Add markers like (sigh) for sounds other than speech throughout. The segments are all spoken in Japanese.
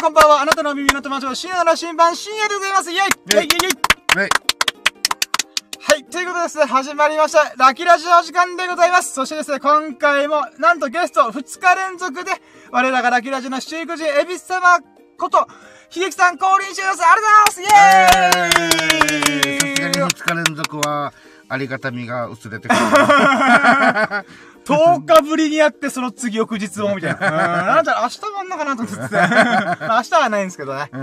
こんばんは。あなたの耳の友達、深夜の新版、深夜でございます。イェイイェイイェイイェイはい。はい。ということでですね、始まりました。ラキラジオ時間でございます。そしてですね、今回も、なんとゲスト2日連続で、我らがラキラジの七育児、エビス様こと、秀樹さん降臨してください。ありがとうございますイさすがにェーイ2日連続は、ありがたみが薄れてくる。(laughs) 10日ぶりにやって、その次翌日も、みたいな。(laughs) うん。なんだ明日もあんのかなと思ってて。(laughs) まあ明日はないんですけどね。うん。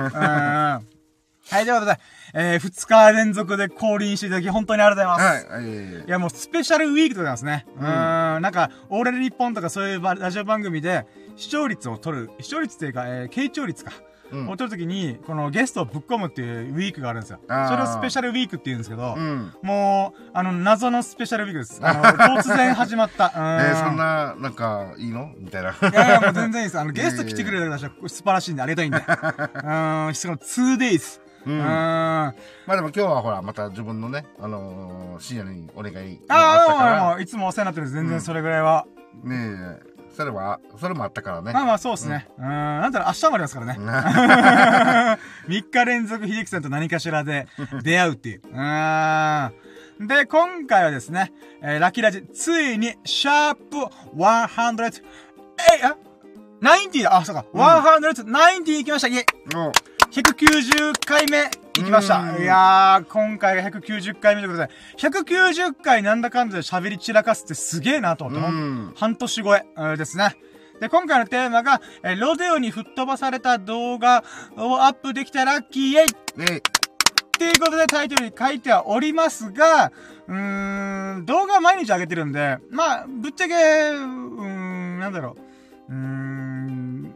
はい、ということで、えー、2日連続で降臨していただき、本当にありがとうございます。はい。はいいや、もうスペシャルウィークでございますね。うーん。なんか、オーレル日本とかそういうばラジオ番組で、視聴率を取る、視聴率っていうか、えー、傾聴率か。うんを取るときに、このゲストをぶっ込むっていうウィークがあるんですよ。それをスペシャルウィークって言うんですけど、うん。もう、あの、謎のスペシャルウィークです。あの、突然始まった。(laughs) うえーー、そんな、なんか、いいの？みたいな。いやいや、もう全然いいです。あの、(laughs) ゲスト来てくれるだけで素晴らしいんで、ありがたいんで。(laughs) うーん、しかも 2days。ううん。まあでも今日はほら、また自分のね、あのー、深夜にお願いあがったあ、かもう、いつもお世話になってるんです。全然それぐらいは。ら、ねえ、それは、それもあったからね。まあまあ、そうですね。うーん。なんだろう、明日もありますからね。(laughs) な3日連続秀樹さんと何かしらで出会うっていう。うーん。で、今回はですね、えーラッキーラジ、ついに、シャープ100、え、あ ?90 だ。あ、そうか。190行きました。イェイもう、190回目行きました。うんいやー、今回が190回目ということで、190回なんだかんだで喋り散らかすってすげえなと思って。半年超えうんですね。で、今回のテーマが、えーロデオに吹っ飛ばされた動画をアップできたラッキーイェイっねていうことでタイトルに書いてはおりますが、うーん、動画は毎日上げてるんで、まあ、ぶっちゃけ、うーん、なんだろう。うーん、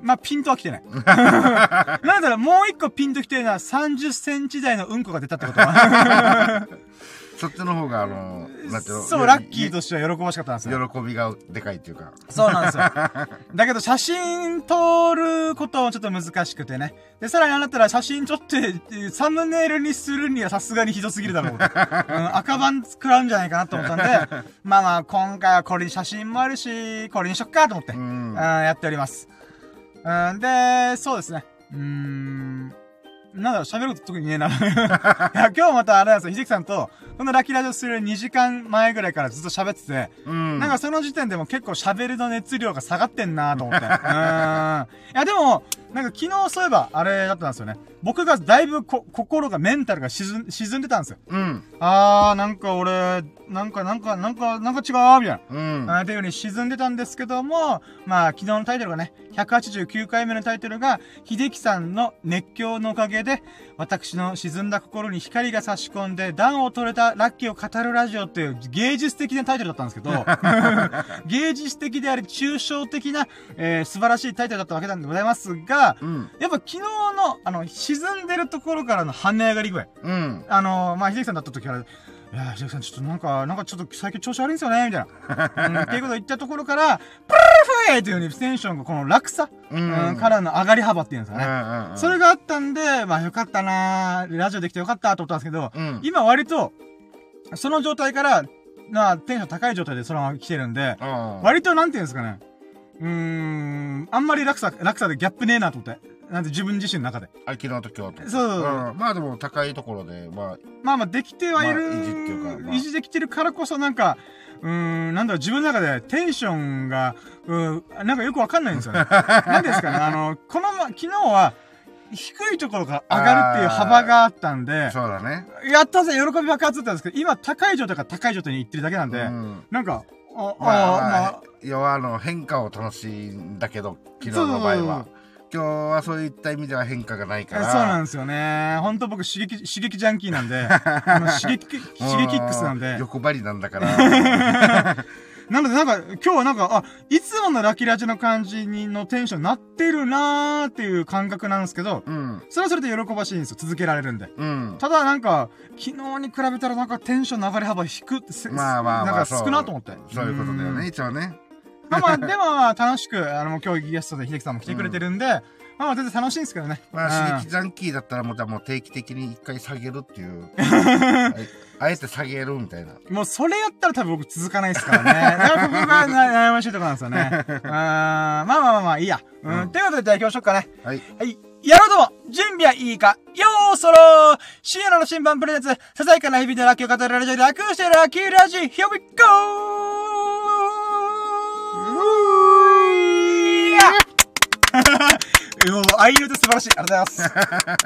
まあ、ピントは来てない。(laughs) なんだろう、もう一個ピンと来てるのは30センチ台のうんこが出たってこと (laughs) そっちの方が、あの、なんていうの？そう、ラッキーとしては喜ばしかったんですよ。喜びがでかいっていうか。そうなんですよ。(laughs) だけど写真撮ることもちょっと難しくてね。で、さらにあなたら写真撮って、サムネイルにするにはさすがにひどすぎるだろう。うん、赤番食らうんじゃないかなと思ったんで、まあまあ、今回はこれに写真もあるし、これにしよっかと思って、ううん、ん。やっております。うん、で、そうですね。うーん。なんだろう、喋ること特にねえな。(laughs) いや、今日またあれなんですよ、ひじきさんと、このラッキーラジオする2時間前ぐらいからずっと喋ってて、うん。なんかその時点でも結構喋るの熱量が下がってんなと思って。(laughs) うーん。いやでも、なんか昨日そういえばあれだったんですよね。僕がだいぶこ心が、メンタルが沈ん沈んでたんですよ。うん。あー、なんか俺、なんかなんか、なんか、なんか違うみたいな。うん。あーっていう風に沈んでたんですけども、まあ、昨日のタイトルがね、189回目のタイトルが、秀樹さんの熱狂のおかげで、私の沈んだ心に光が差し込んで、暖を取れたラッキーを語るラジオっていう芸術的なタイトルだったんですけど、(laughs) 芸術的であり、抽象的な、えー素晴らしいタイトルだったわけなんでございますが、うん。やっぱ昨日の、あの、沈んでるところからの跳ね上がり具合。うん。あのまあ、秀樹さんだった時から、いや、秀樹さんちょっとなんか、なんかちょっと最近調子悪いんですよね、みたいな。(laughs) うん、っていうことを言ったところから、プルーフェイというようにテンションがこの落差、ううんん、からの上がり幅っていうんですうかね。ん。うん。それがあったんで、まあよかったなーラジオできてよかったと思ったんですけど、うん。今割と、その状態から、なテンション高い状態でそのまま来てるんで、うん。割となんていうんですかね、うーん、あんまり落差、落差でギャップねえなと思って。なんて自分自身の中で。あ、昨日と今日と。そううん。まあでも高いところで、まあ、まあまあできてはいる、まあ維持っていうかまあ維持できてるからこそなんか、うーん、なんだろう、自分の中でテンションが、うーなんかよくわかんないんですよね。(laughs) なんでですかね、あの、このま、昨日は、低いところから上がるっていう幅があったんで、そうだね。やったぜ、喜び爆発だったんですけど、今高い状態から高い状態に行ってるだけなんで、うん。なんか、あ、まあ、あ、まあ、要はあの変化を楽しいんだけど昨日の場合は。今日はそういった意味では変化がないから。そうなんですよね。ほんと僕刺激、刺激ジャンキーなんで、あの刺激、(laughs) 刺激ックスなんで。欲張りなんだから (laughs) なのでなんか、今日はなんか、あ、いつものラキラジの感じにのテンションになってるなーっていう感覚なんですけど、うんそれはそれで喜ばしいんですよ。続けられるんで。うんただなんか、昨日に比べたらなんかテンションの上がり幅低くって、せまあまあまあなんか少なと思って。そういうことだよんね一応ねまあまあ、でもまあ楽しく、あの、今日ゲストで秀樹さんも来てくれてるんで、まあまあ全然楽しいんですけどね。まあうん刺激ジャンキーだったらもうもう定期的に一回下げるっていうあ (laughs) あえて下げるみたいなもうそれやったら多分僕続かないですからね。だからここがな悩ましいところなんですよね。(laughs) うーん、まあまあまあまあいいや。うん、ということでじゃあ行きましょうかね。はいはい。やろうとも準備はいいかよーそろ深夜の新版プレゼンツ、ささやかな日々のラッキーを語るラジオで楽してラッキーラジ Here we go! もう、愛の手素晴らしい。ありがとうございます。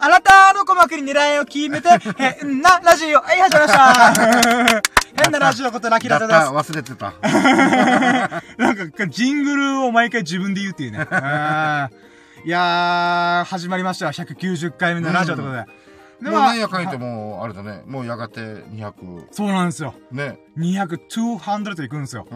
あなたの鼓膜に狙いを決めて、(laughs) 変なラジオ、はい、始まりました。(laughs) 変なラジオことラッキーラです。忘れてた。(laughs) なんか、ジングルを毎回自分で言うっていうね。いやー、始まりました。190回目のラジオということで。でもうまあなんやかんてもう、あれだね。もうやがて200。そうなんですよ。ね。200、200といくんですよ。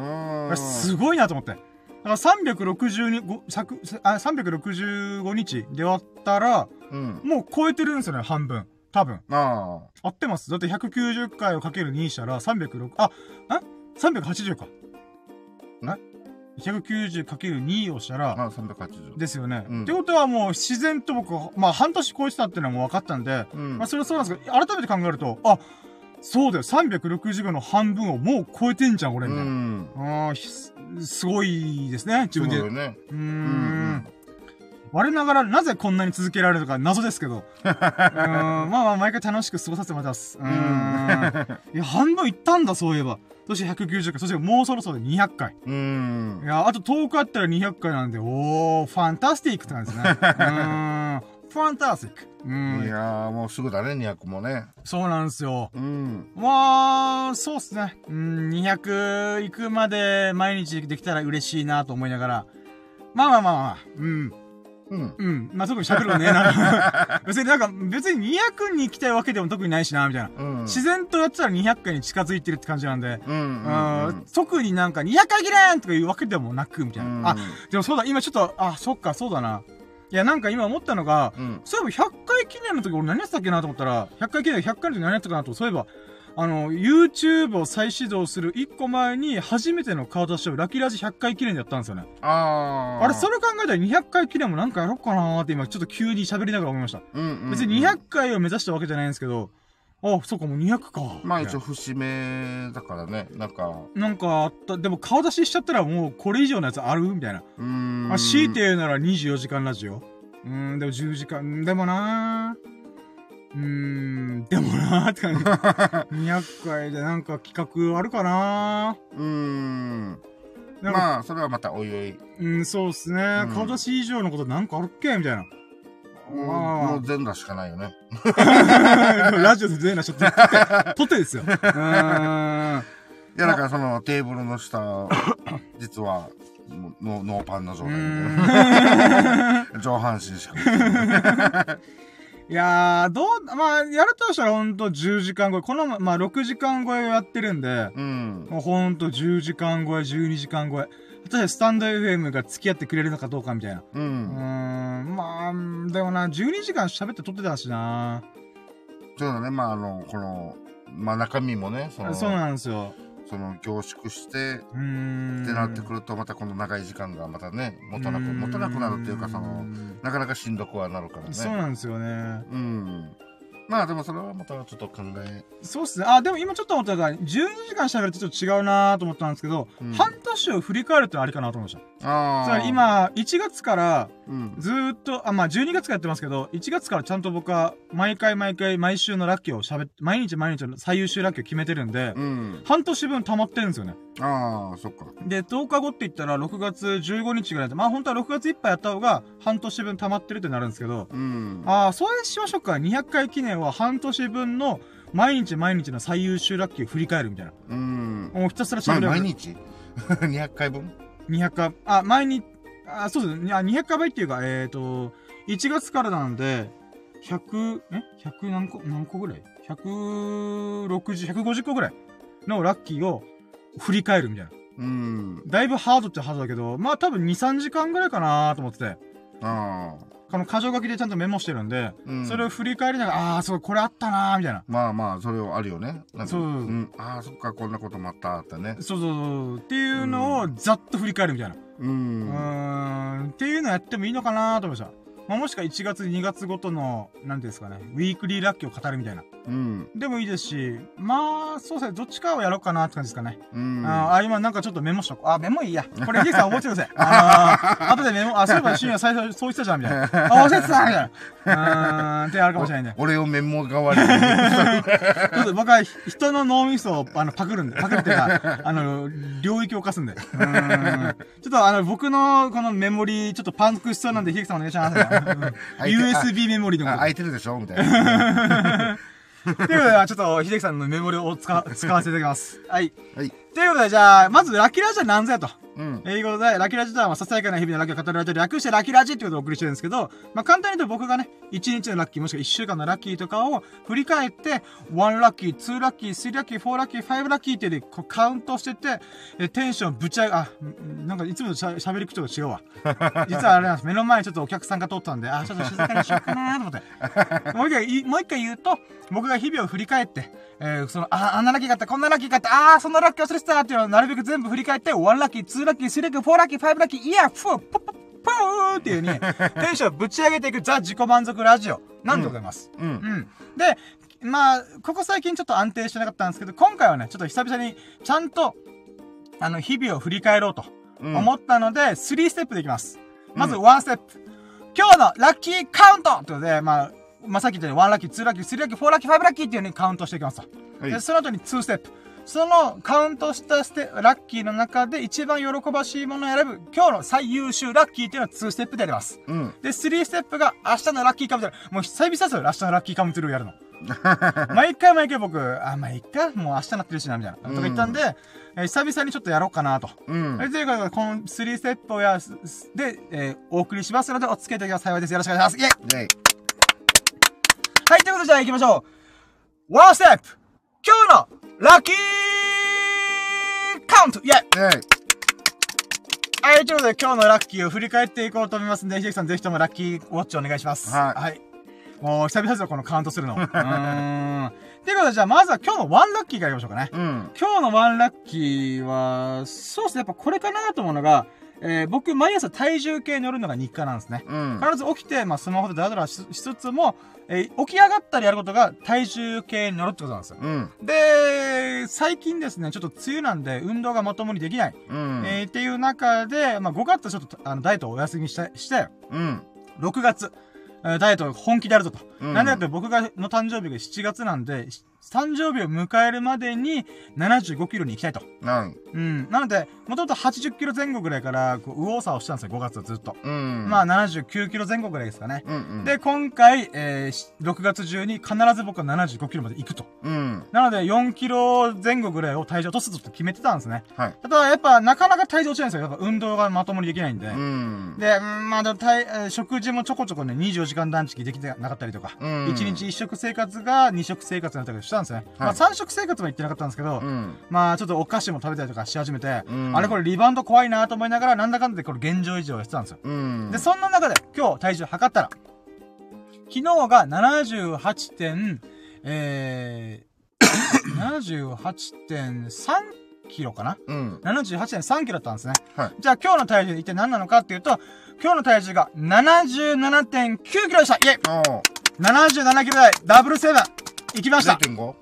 すごいなと思って。だから362、ご作あ365日で割ったら、うん。もう超えてるんですよね、半分。多分。あ合ってますだって190回をかける2したら306、あ、ん ?380 か。ん ?190 かける2をしたら、あ。あ、380。ですよね。うんってことはもう自然と僕は、まあ半年超えてたっていうのはもう分かったんで、うんまあそれはそうなんですけど、改めて考えると、あ、そうだよ、365の半分をもう超えてんじゃん、俺、うみたいな。ん。あすすごいですね、自分で。うそうだよね。ーんうん我ながらなぜこんなに続けられるのか謎ですけど。(laughs) うーんまあまあ、毎回楽しく過ごさせてもらってます。うーん。いや、半分いったんだ、そういえば。そして190回、そしてもうそろそろ200回。うんい。や、あと10日あったら200回なんで、おー、ファンタスティックって感じですね。(laughs) うーん。ファンタスティック。ういん。やー、もうすぐだね、200もね。そうなんですよ。うん。まあ、そうっすね。うん、200行くまで毎日できたら嬉しいなと思いながら。まあまあまあまあ、うん。うん。うん。まあ特に喋ることねえな。(laughs) 別になんか、別に200に行きたいわけでも特にないしな、みたいな。うん。自然とやってたら200回に近づいてるって感じなんで。うん。うん。特になんか200回記念とかいうわけでもなく、みたいな。あ、でもそうだ、今ちょっと、あ、そっか、そうだな。いや、なんか今思ったのが、うん。そういえば100回記念の時俺何やってたっけなと思ったら、100回記念、100回の時何やってたかなと、そういえば、あの、YouTube を再始動する1個前に初めての顔出しをラッキーラジ100回記念でやったんですよね。あー。あれ、それ考えたら200回記念もなんかやろうかなーって今ちょっと急に喋りながら思いました。うんうん。別に200回を目指したわけじゃないんですけど、あ、そうか、もう200か。まあ一応節目だからね、なんか、なんかあった、でも顔出ししちゃったらもうこれ以上のやつある？みたいな。うーん。まあ、強いて言うなら24時間ラジオ。うーん、でも10時間、でもなー。うーん、でもなーって感じ。(laughs) 200回でなんか企画あるかなうーん。まあ、それはまたおいおい。うん、そうっすね。うん顔出し以上のことなんかあるっけ？みたいな。もう全裸しかないよね。(laughs) ラジオで全なしょって、撮ってですよ。いや、だからそのテーブルの下、実は、ノノーパンの状う態で。(laughs) 上半身しかない。いやー、どう、まあ、やるとしたらほんと10時間超え。この、まあ、6時間超えをやってるんで、うん。もうほんと10時間超え、12時間超え。スタンド FM が付き合ってくれるのかどうかみたいな。ううーん。ん、まあ、でもな、12時間喋って撮ってたしな。そうだね、まあ、あの、この、まあ中身もね、その、そうなんですよ。その凝縮して。ってなってくると、またこの長い時間がまたね、持たなく、うーん持たなくなるっていうか、その、なかなかしんどくはなるからね。そうなんですよね。うん。まあでもそれはまたちょっと考え。そうっすね。あ、でも今ちょっと思ったのが、12時間喋るとちょっと違うなと思ったんですけど、うん半年を振り返るってのはありかなと思いました。ああ。つまり、今、1月から、うん。ずーっと、あ、まあ、12月からやってますけど、1月からちゃんと僕は、毎回毎回、毎週のラッキーを喋って、毎日毎日の最優秀ラッキーを決めてるんで、うん。半年分溜まってるんですよね。ああ、そっか。で、10日後って言ったら、6月15日ぐらいで、まあ、本当は6月いっぱいやった方が、半年分溜まってるってなるんですけど、うん。ああ、それしましょうか。200回記念は半年分の、毎日毎日の最優秀ラッキーを振り返るみたいな。うん。もうひたすらまあ喋る。毎日 (laughs) ?200 回分？200回、あ、毎日、あ、そうですね。あ、200回倍っていうか、えっ、ー、と、1月からなんで、100、え ?100 何個、何個ぐらい ?160、150個ぐらいのラッキーを振り返るみたいな。うん。だいぶハードっちゃハードだけど、まあ多分2、3時間ぐらいかなと思ってて、ああ。この箇条書きでちゃんとメモしてるんで、うんそれを振り返りながら、ああー、そう、これあったなーみたいな。まあまあ、それはあるよね。そううん。ああ、そっか、こんなこともあったってね。そうそうそう。っていうのをざっと振り返るみたいな。う。うんーん。っていうのやってもいいのかなと思いました。まあ、もしか1月、2月ごとの、なんですかね、ウィークリーラッキーを語るみたいな。うん。でもいいですし、まあ、そうですね、どっちかをやろうかなって感じですかね。うん。ああ、今なんかちょっとメモしとこう。あ、メモいいや。(laughs) これ、ヒデさん覚えてください。あのー、後でメモ、あ、そういえば深夜最初そう言ってたじゃん、みたいな。(laughs) あ、忘れてたみたいな。うーん、ってあるかもしれないね。俺をメモ代わりに。ちょっと僕は人の脳みそをあのパクるんで、パクるっていうか、(laughs) あの、領域を犯すんで。うーんちょっとあの、僕のこのメモリー、ちょっとパンクしそうなんで、秀樹さんお願いします。うん USB メモリーのこ空いてるでしょ？みたいな。ということで、ちょっと、秀樹さんのメモリを使わ使わせていただきます。はい。はい。ということで、じゃあ、まず、ラッキーラジは何ぞやと。うん。えいうことで、ラキーラジとは、ささやかな日々のラッキーを語るラジオで略してラキーラジってことをお送りしてるんですけど、まあ、簡単に言うと僕がね、1日のラッキーもしくは1週間のラッキーとかを振り返って、1ラッキー、2ラッキー、3ラッキー、4ラッキー、5ラッキーってでこうカウントしてて、えテンションぶち上げ、あ、なんかいつもとしゃ喋り口調が違うわ。実はあれなんです。目の前にちょっとお客さんが通ったんで、あ、ちょっと静かにしようかなと思って。もう一回、もう一回言うと、僕が日々を振り返って、えー、その、あ、あんなラッキーがあった、こんなラッキーがあった、あー、そんなラッキー忘れてたっていうのをなるべく全部振り返って、1ラッキー、2ラッキー、3ラッキー、4ラッキー、5ラッキー、イヤー、フー、ポッポッ、ポーっていう風に、(laughs) テンションをぶち上げていくザ自己満足ラジオなんでございます。うん。うん。で、まあ、ここ最近ちょっと安定してなかったんですけど、今回はね、ちょっと久々に、ちゃんと、あの、日々を振り返ろうとうん。思ったので、3ステップでいきます。まずうん1ステップ。今日のラッキーカウントということで、まあ、まあ、さっき言ったように1ラッキー、2ラッキー、3ラッキー、4ラッキー、5ラッキーっていう風にカウントしていきますと。はいで、その後に2ステップ。そのカウントしたステラッキーの中で一番喜ばしいものを選ぶ今日の最優秀ラッキーっていうのは2ステップであります。うん。で、3ステップが明日の Lucky Come True。もう久々ですよ、明日の Lucky Come True やるの。(laughs) 毎回毎回僕、あ、まあ、いっか、もう明日なってるしな、みたいな。とか言ったんで、えー久々にちょっとやろうかなと。うんえ。ーということで、この3ステップをやす、で、えーお送りしますので、お付き合いいただけます幸いです。よろしくお願いします。イェイで、はい、ということで、じゃあ行きましょう。ワンステップ今日のラッキーカウントイェイで、はい、ということで今日のラッキーを振り返っていこうと思いますんで、秀樹さんぜひともラッキーウォッチお願いします。はいはい。もう久々ですよ、このカウントするの。(laughs) うーん。ということで、じゃあまずは今日のワンラッキーからいきましょうかね。うん。今日のワンラッキーは、そうですね、やっぱこれかなと思うのが、えー、僕、毎朝体重計乗るのが日課なんですね。うん。必ず起きて、まあ、スマホでダラダラししつつも、えー起き上がったりやることが体重計に乗るってことなんですよ。うん。で、最近ですね、ちょっと梅雨なんで運動がまともにできない。うん。えーっていう中で、まあ、5月ちょっとあのダイエットをお休みして、して、うん。6月、えーダイエットを本気でやるぞと。うんなんでかって僕が、の誕生日が7月なんで、し誕生日を迎えるまでに75キロに行きたいと。なん。うん。なので、もともと80キロ前後ぐらいから、こう、右往左往したんですよ、5月はずっと。うん。まあ、79キロ前後ぐらいですかね。うんうん。で、今回、えーし6月中に必ず僕は75キロまで行くと。うん。なので、4キロ前後ぐらいを体重落とすぞと決めてたんですね。はい。ただ、やっぱ、なかなか体重落ちないんですよ。やっぱ、運動がまともにできないんで。うん。で、うんまあ、体、えー食事もちょこちょこね、24時間断食できてなかったりとか、うん1日1食生活が2食生活になったりしたんですね。まあ、3食生活も言ってなかったんですけど、うん。まあ、ちょっとお菓子も食べたりとかし始めて、うんあれこれリバウンド怖いなと思いながら、なんだかんだでこれ現状維持をやってたんですよ。うん。で、そんな中で今日体重測ったら、昨日が78点、えー、(coughs) 78.3キロかな？うん。78.3キロだったんですね。はいじゃあ今日の体重一体何なのかっていうと、今日の体重が77.9キロでしたイェイおー。77キロ台、ダブルセブンいきました 0.5?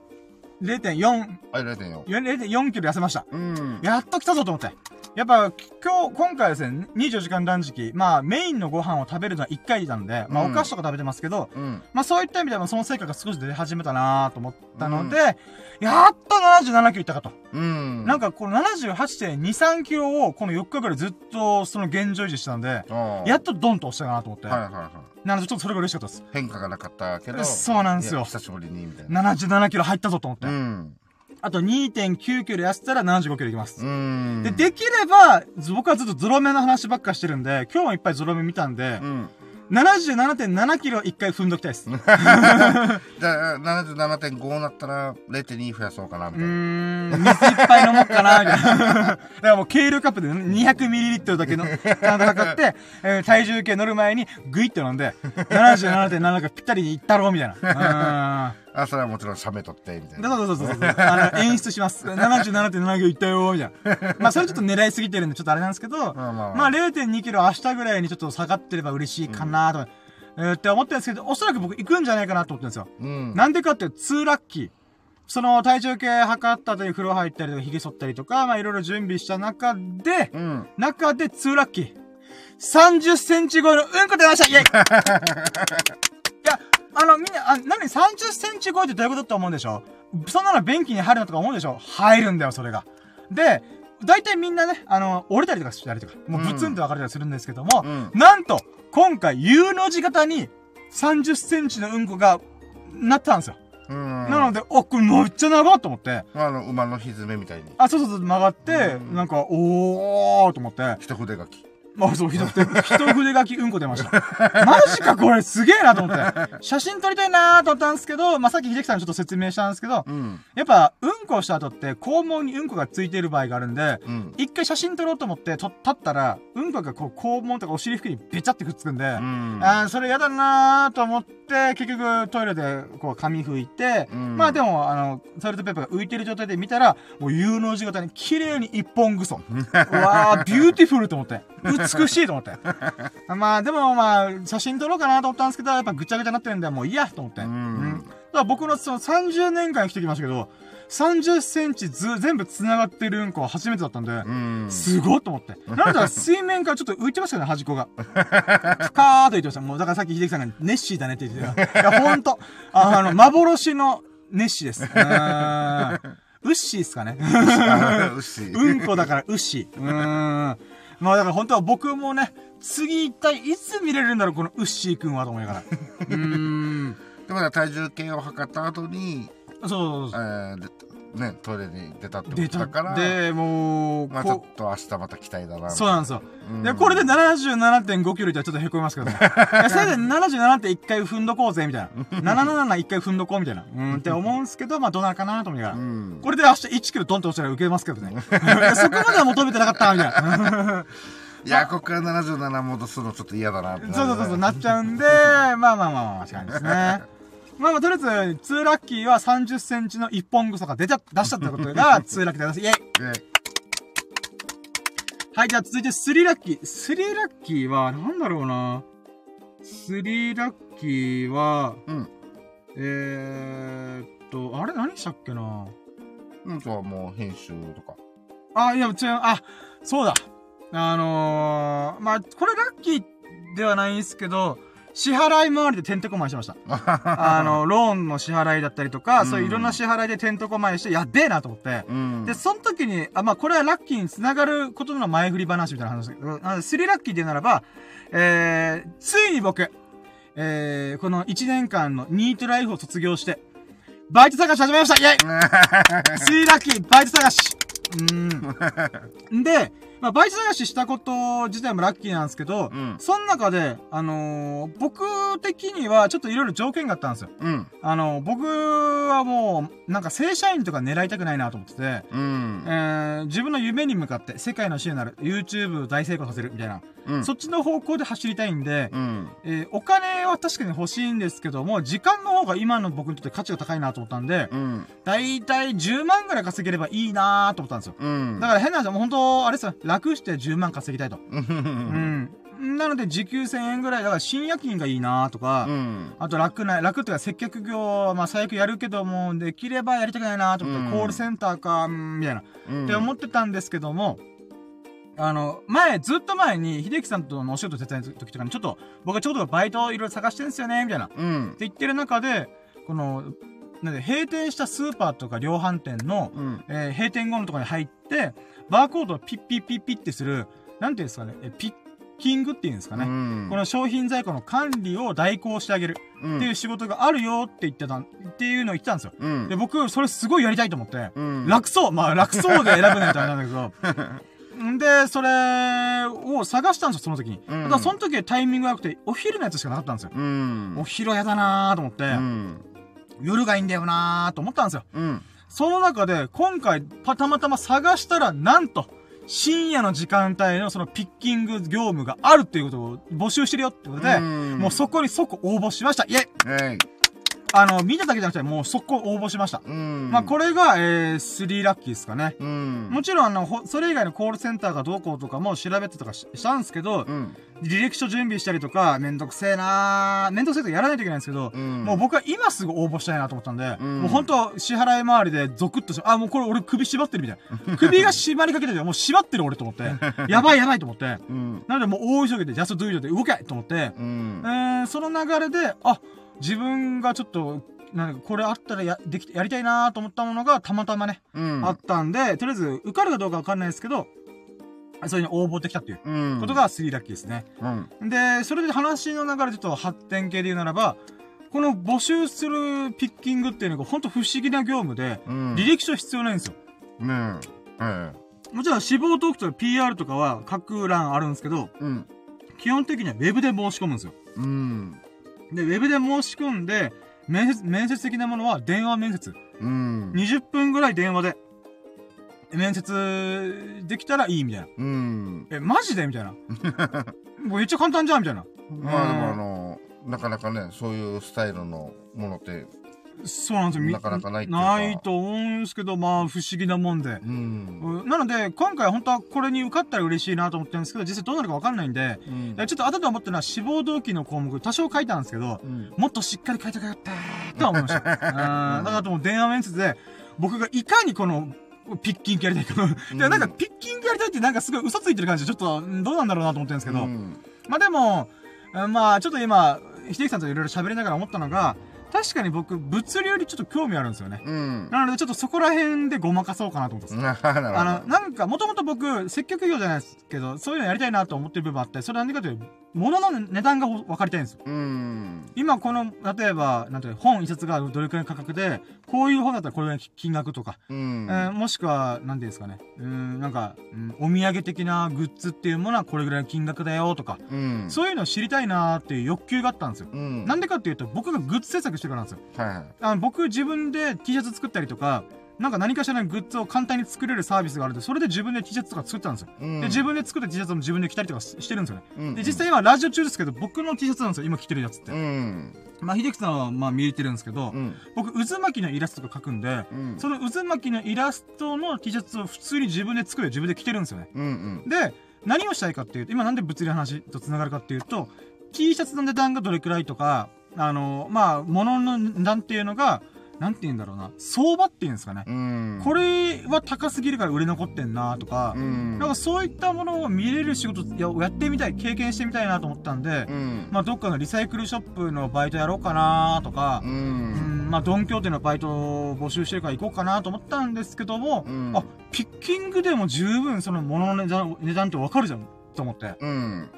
0.4、あ、0.4。0.4キロ痩せました。うん。やっと来たぞと思って。やっぱ、今日、今回はですね、24時間断食、まあ、メインのご飯を食べるのは1回なので、まあ、うんお菓子とか食べてますけど、うん。まあ、そういった意味でもその成果が少し出始めたなと思ったので、やっと77キロいったかと。うん。なんか、この78.2、3キロを、この4日ぐらいずっと、その現状維持してたんで、やっとドンと押したかなと思って。はいはいはい。なので、ちょっとそれが嬉しかったです。変化がなかったけど。そうなんですよ久しぶりに、みたいな。77キロ入ったぞと思って。うん。あと2.9キロ痩せたら75キロいきます。うん。で、できれば、ず僕はずっとゾロ目の話ばっかしてるんで、今日もいっぱいゾロ目見たんでう、ん。77.7キロ一回踏んどきたいです。う (laughs) じゃあ、77.5になったら0.2増やそうかな、みたいな。ーん、水いっぱい飲もうかな、みたいな。(laughs) だからもう軽量カップで 200ml だけの、ちゃんと測って、えー体重計乗る前にグイッと飲んで、77.7がぴったりにいったろう、みたいな。(laughs) あ、それはもちろん写メ撮って、みたうん。いな。そうそうそうそう。あの、演出します。77.7キロいったよ、みたいな。(laughs) まあ、それちょっと狙いすぎてるんで、ちょっとあれなんですけど、まあまあまあ0.2キロ明日ぐらいにちょっと下がってれば嬉しいかなと。えーって思ってるんですけど、おそらく僕行くんじゃないかなと思ってるんですよ。うん。なんでかっていうと、2ラッキー。その体重計測った後に風呂入ったりとか、髭剃ったりとか、まあいろいろ準備した中で、うん。中で2ラッキー。30センチ超えのうんこ出ましたイェイ (laughs) いや、あの、みんな、あ、何 ?30 センチ超えってどういうことって思うんでしょ？そんなの便器に入るのとか思うんでしょ？入るんだよ、それが。で、大体みんなね、あの、折れたりとかしたりとか、もうブツンと分かれたりするんですけども、うん。なんと、今回 U の字型に30センチのうんこがなったんですよ。うん。なので、お、これめっちゃ長っと思って、あの、馬のひずめみたいに。あ、そうそうそう、曲がって、うんなんか、おーと思って、一筆書き。あ、そう、ひどくて、(laughs) 一筆書きうんこ出ました。(laughs) マジか、これすげえなと思って。写真撮りたいなーと思ったんですけど、まあ、さっき秀樹さんにちょっと説明したんですけど、うん。やっぱ、うんこをした後って、肛門にうんこがついてる場合があるんで、うん。一回写真撮ろうと思って、と、立ったら、うんこがこう、肛門とかお尻付近にべちゃってくっつくんで、うん。あーそれやだなーと思って、結局トイレでこう髪拭いて、うんまあでも、あの、トイレットペーパーが浮いてる状態で見たら、もう U の字型に綺麗に一本ぐそ。(laughs) うわー、 beautiful と思って。美しいと思って。まあでもまあ、写真撮ろうかなと思ったんですけど、やっぱぐちゃぐちゃになってるんで、もういいやと思って。ううんん。だから僕のその30年間生きてきましたけど、30センチず、全部繋がってるうんこは初めてだったんで、うん。すごいと思って。なんだ水面からちょっと浮いてましたよね、端っこが。(laughs) ふかーっと言ってました。もう、だからさっき秀樹さんがネッシーだねって言ってた。いや、ほんと。ああの、幻のネッシーです。(laughs) うーん。ウッシーっすかね。あ (laughs) うんこだからウッシー。うーん。まあだから本当は僕もね、次一体いつ見れるんだろう、このウッシーくんはと思いながら。(laughs) うーん。でもね体重計を測った後に、そうそうえそう。ーでね、トイレに出たってこ出たとだから、で、もう、まあちょっこと明日また期待だな。そうなんですよ。うんで、これで77.5キロいったらちょっとへこみますけどね。(laughs) せいぜい77.1回踏んどこうぜ、みたいな。771回踏んどこう、みたいな。うん、って思うんすけど、まあどうなるかなと思いながら。うん。これで明日1キロドンと落ちたら受けますけどね。(laughs) そこまでは求めてなかった、みたいな。いや、ここから77戻すのちょっと嫌だなってそうそうそうそう、なっちゃうんで、まあまあまあまあ、確かにですね。まあまあ、とりあえず、2ラッキーは30センチの一本草が出ちゃ、出したってことが、(laughs) 2ラッキーでございます。イェイではい、じゃあ続いて3ラッキー。3ラッキーは、なんだろうな。3ラッキーは、うん。えーっと、あれ何したっけなうんとはもう編集とか。あ、いや、違う、あ、そうだ。あのー、まあ、これラッキーではないんですけど、支払い回りでてんてこまいしてました。あの、ローンの支払いだったりとか、うんそういういろんな支払いでてんてこまいして、やっべえなと思って。うん。で、その時に、あ、まあ、これはラッキーにつながることの前振り話みたいな話だけど、なので、スリラッキーで言うならば、えー、ついに僕、えー、この1年間のニートライフを卒業して、バイト探し始めましたイェイ (laughs) スリラッキー、バイト探しうーん。(laughs) で、まあ、バイト探ししたこと自体もラッキーなんですけど、うん。その中で、あのー僕的にはちょっといろいろ条件があったんですよ。うん。あの、僕はもう、なんか正社員とか狙いたくないなと思ってて、うんえ。ー、自分の夢に向かって世界の主になる、YouTube を大成功させるみたいな、うん。そっちの方向で走りたいんで、うん。えーお金は確かに欲しいんですけども、時間の方が今の僕にとって価値が高いなと思ったんで、うん。だいたい10万ぐらい稼げればいいなと思ったんですよ。うん。だから変な話、もう本当あれですよ、楽して10万稼ぎたいと。う。うんん。なので時給1000円ぐらい、だから深夜勤がいいなとか、うん。あと楽な、楽っていうか接客業はまあ最悪やるけども、できればやりたくないなと思って、うんコールセンターか、うんみたいな。うん。って思ってたんですけども、あの、前、ずっと前に、秀樹さんとのお仕事手伝いの時とかに、ちょっと、僕はちょうどバイトいろいろ探してんすよね、みたいな。ってうん。言ってる中で、この、なんで、閉店したスーパーとか量販店の、うん。えー閉店後のところに入って、バーコードをピッピッピッピッってする、なんていうんですかね、えピッキングっていうんですかね。うんこの商品在庫の管理を代行してあげるうんっていう仕事があるよって言ってた、っていうのを言ってたんですよ。うんで、僕、それすごいやりたいと思って、うん楽そうまあ楽そうで選ぶねってあれなんだけど。ん (laughs) で、それを探したんですよ、その時に。うんただその時タイミングが良くて、お昼のやつしかなかったんですよ。うんお昼やだなーと思って、うん夜がいいんだよなーと思ったんですよ。うんその中で、今回、パたまたま探したら、なんと、深夜の時間帯のそのピッキング業務があるっていうことを募集してるよってことで、うん。もうそこに即応募しました。イェイあの、見ただけじゃなくて、もう速攻応募しました。うん。まあ、これが、えー、3ラッキーですかね。うん。もちろん、あの、ほそれ以外のコールセンターがどうこうとかも調べてとかししたんですけど、うん。履歴書準備したりとか、めんどくせえなーめんどくせえとかやらないといけないんですけど、うん。もう僕は今すぐ応募したいなと思ったんで、うんもう本当支払い回りでゾクッとして、あ、もうこれ俺首縛ってるみたいな。(laughs) 首が縛りかけてるよ。もう縛ってる俺と思って。(laughs) やばいやばいと思って。うん。なのでもう大急ぎでジャストドゥイドで動けと思って、うんえ。ー、その流れで、あ、自分がちょっと、なんかこれあったらや、でき、やりたいなと思ったものがたまたまね、うん。あったんで、とりあえず受かるかどうかわかんないですけど、それに応募できたっていううん。ことが3ラッキーですね。うん。で、それで話の流れちょっと発展系で言うならば、この募集するピッキングっていうのが本当不思議な業務で、うん。履歴書必要ないんですよ。うん。うん。もちろん志望トークとか PR とかは各欄あるんですけど、うん。基本的にはウェブで申し込むんですよ。うん。で、ウェブで申し込んで、面接、面接的なものは電話面接。うん。20分ぐらい電話で、面接できたらいいみたいな。うん。え、マジで？みたいな。(laughs) もうめっちゃ簡単じゃん？みたいな。まあでもあの、なかなかね、そういうスタイルのものって、そうなんですよみ。なかなかないないと思うんですけど、まあ不思議なもんで。うん。うんなので、今回本当はこれに受かったら嬉しいなと思ってるんですけど、実際どうなるかわかんないんで、うんちょっと後で思ってるのは志望動機の項目多少書いたんですけど、うん。もっとしっかり書いてかかったーとは思いました。(laughs) うん。だからもう電話面接で、僕がいかにこの、ピッキングやりたいか。うんで、なんかピッキングやりたいってなんかすごい嘘ついてる感じで、ちょっとうんどうなんだろうなと思ってるんですけど、うんまあでも、うんまあちょっと今、秀樹さんといろいろ喋りながら思ったのが、確かに僕、物流にちょっと興味あるんですよね。うん。なのでちょっとそこら辺でごまかそうかなと思ってます。(laughs) なるほど。あの、なんか、もともと僕、接客業じゃないですけど、そういうのやりたいなと思ってる部分あって、それは何かというと、物の値段が分かりたいんですよ。うん。今この、例えば、なんていうの本一冊がどれくらいの価格で、こういう本だったらこれぐらいの金額とか、うん。えーもしくは、なんていうんですかね、うーん、なんか、うんお土産的なグッズっていうものはこれぐらいの金額だよとか、うん。そういうのを知りたいなーっていう欲求があったんですよ。うん。なんでかっていうと、僕がグッズ制作してるからなんですよ。はいはい。あの僕自分で T シャツ作ったりとか、なんか何かしらのグッズを簡単に作れるサービスがあるんで、それで自分で T シャツとか作ったんですよ。うんで、自分で作った T シャツも自分で着たりとかししてるんですよね。うんで、実際今ラジオ中ですけど、僕の T シャツなんですよ、今着てるやつって。うん。まあ、秀樹さんはまあ見えてるんですけど、うん。僕、渦巻きのイラストとか描くんで、うん。その渦巻きのイラストの T シャツを普通に自分で作る自分で着てるんですよね。うん。で、何をしたいかっていうと、今なんで物理の話と繋がるかっていうと、T シャツの値段がどれくらいとか、あの、まあ、物の値段っていうのが、なんて言うんだろうな、相場っていうんですかね。うん。これは高すぎるから売れ残ってんなとか、うん。なんかそういったものを見れる仕事ややってみたい、経験してみたいなと思ったんで、うん。まあどっかのリサイクルショップのバイトやろうかなとかう、。うんん、まあドンキョーテのバイトを募集してるから行こうかなと思ったんですけども、うんあ、ピッキングでも十分その物の値段値段ってわかるじゃんと思って。うん。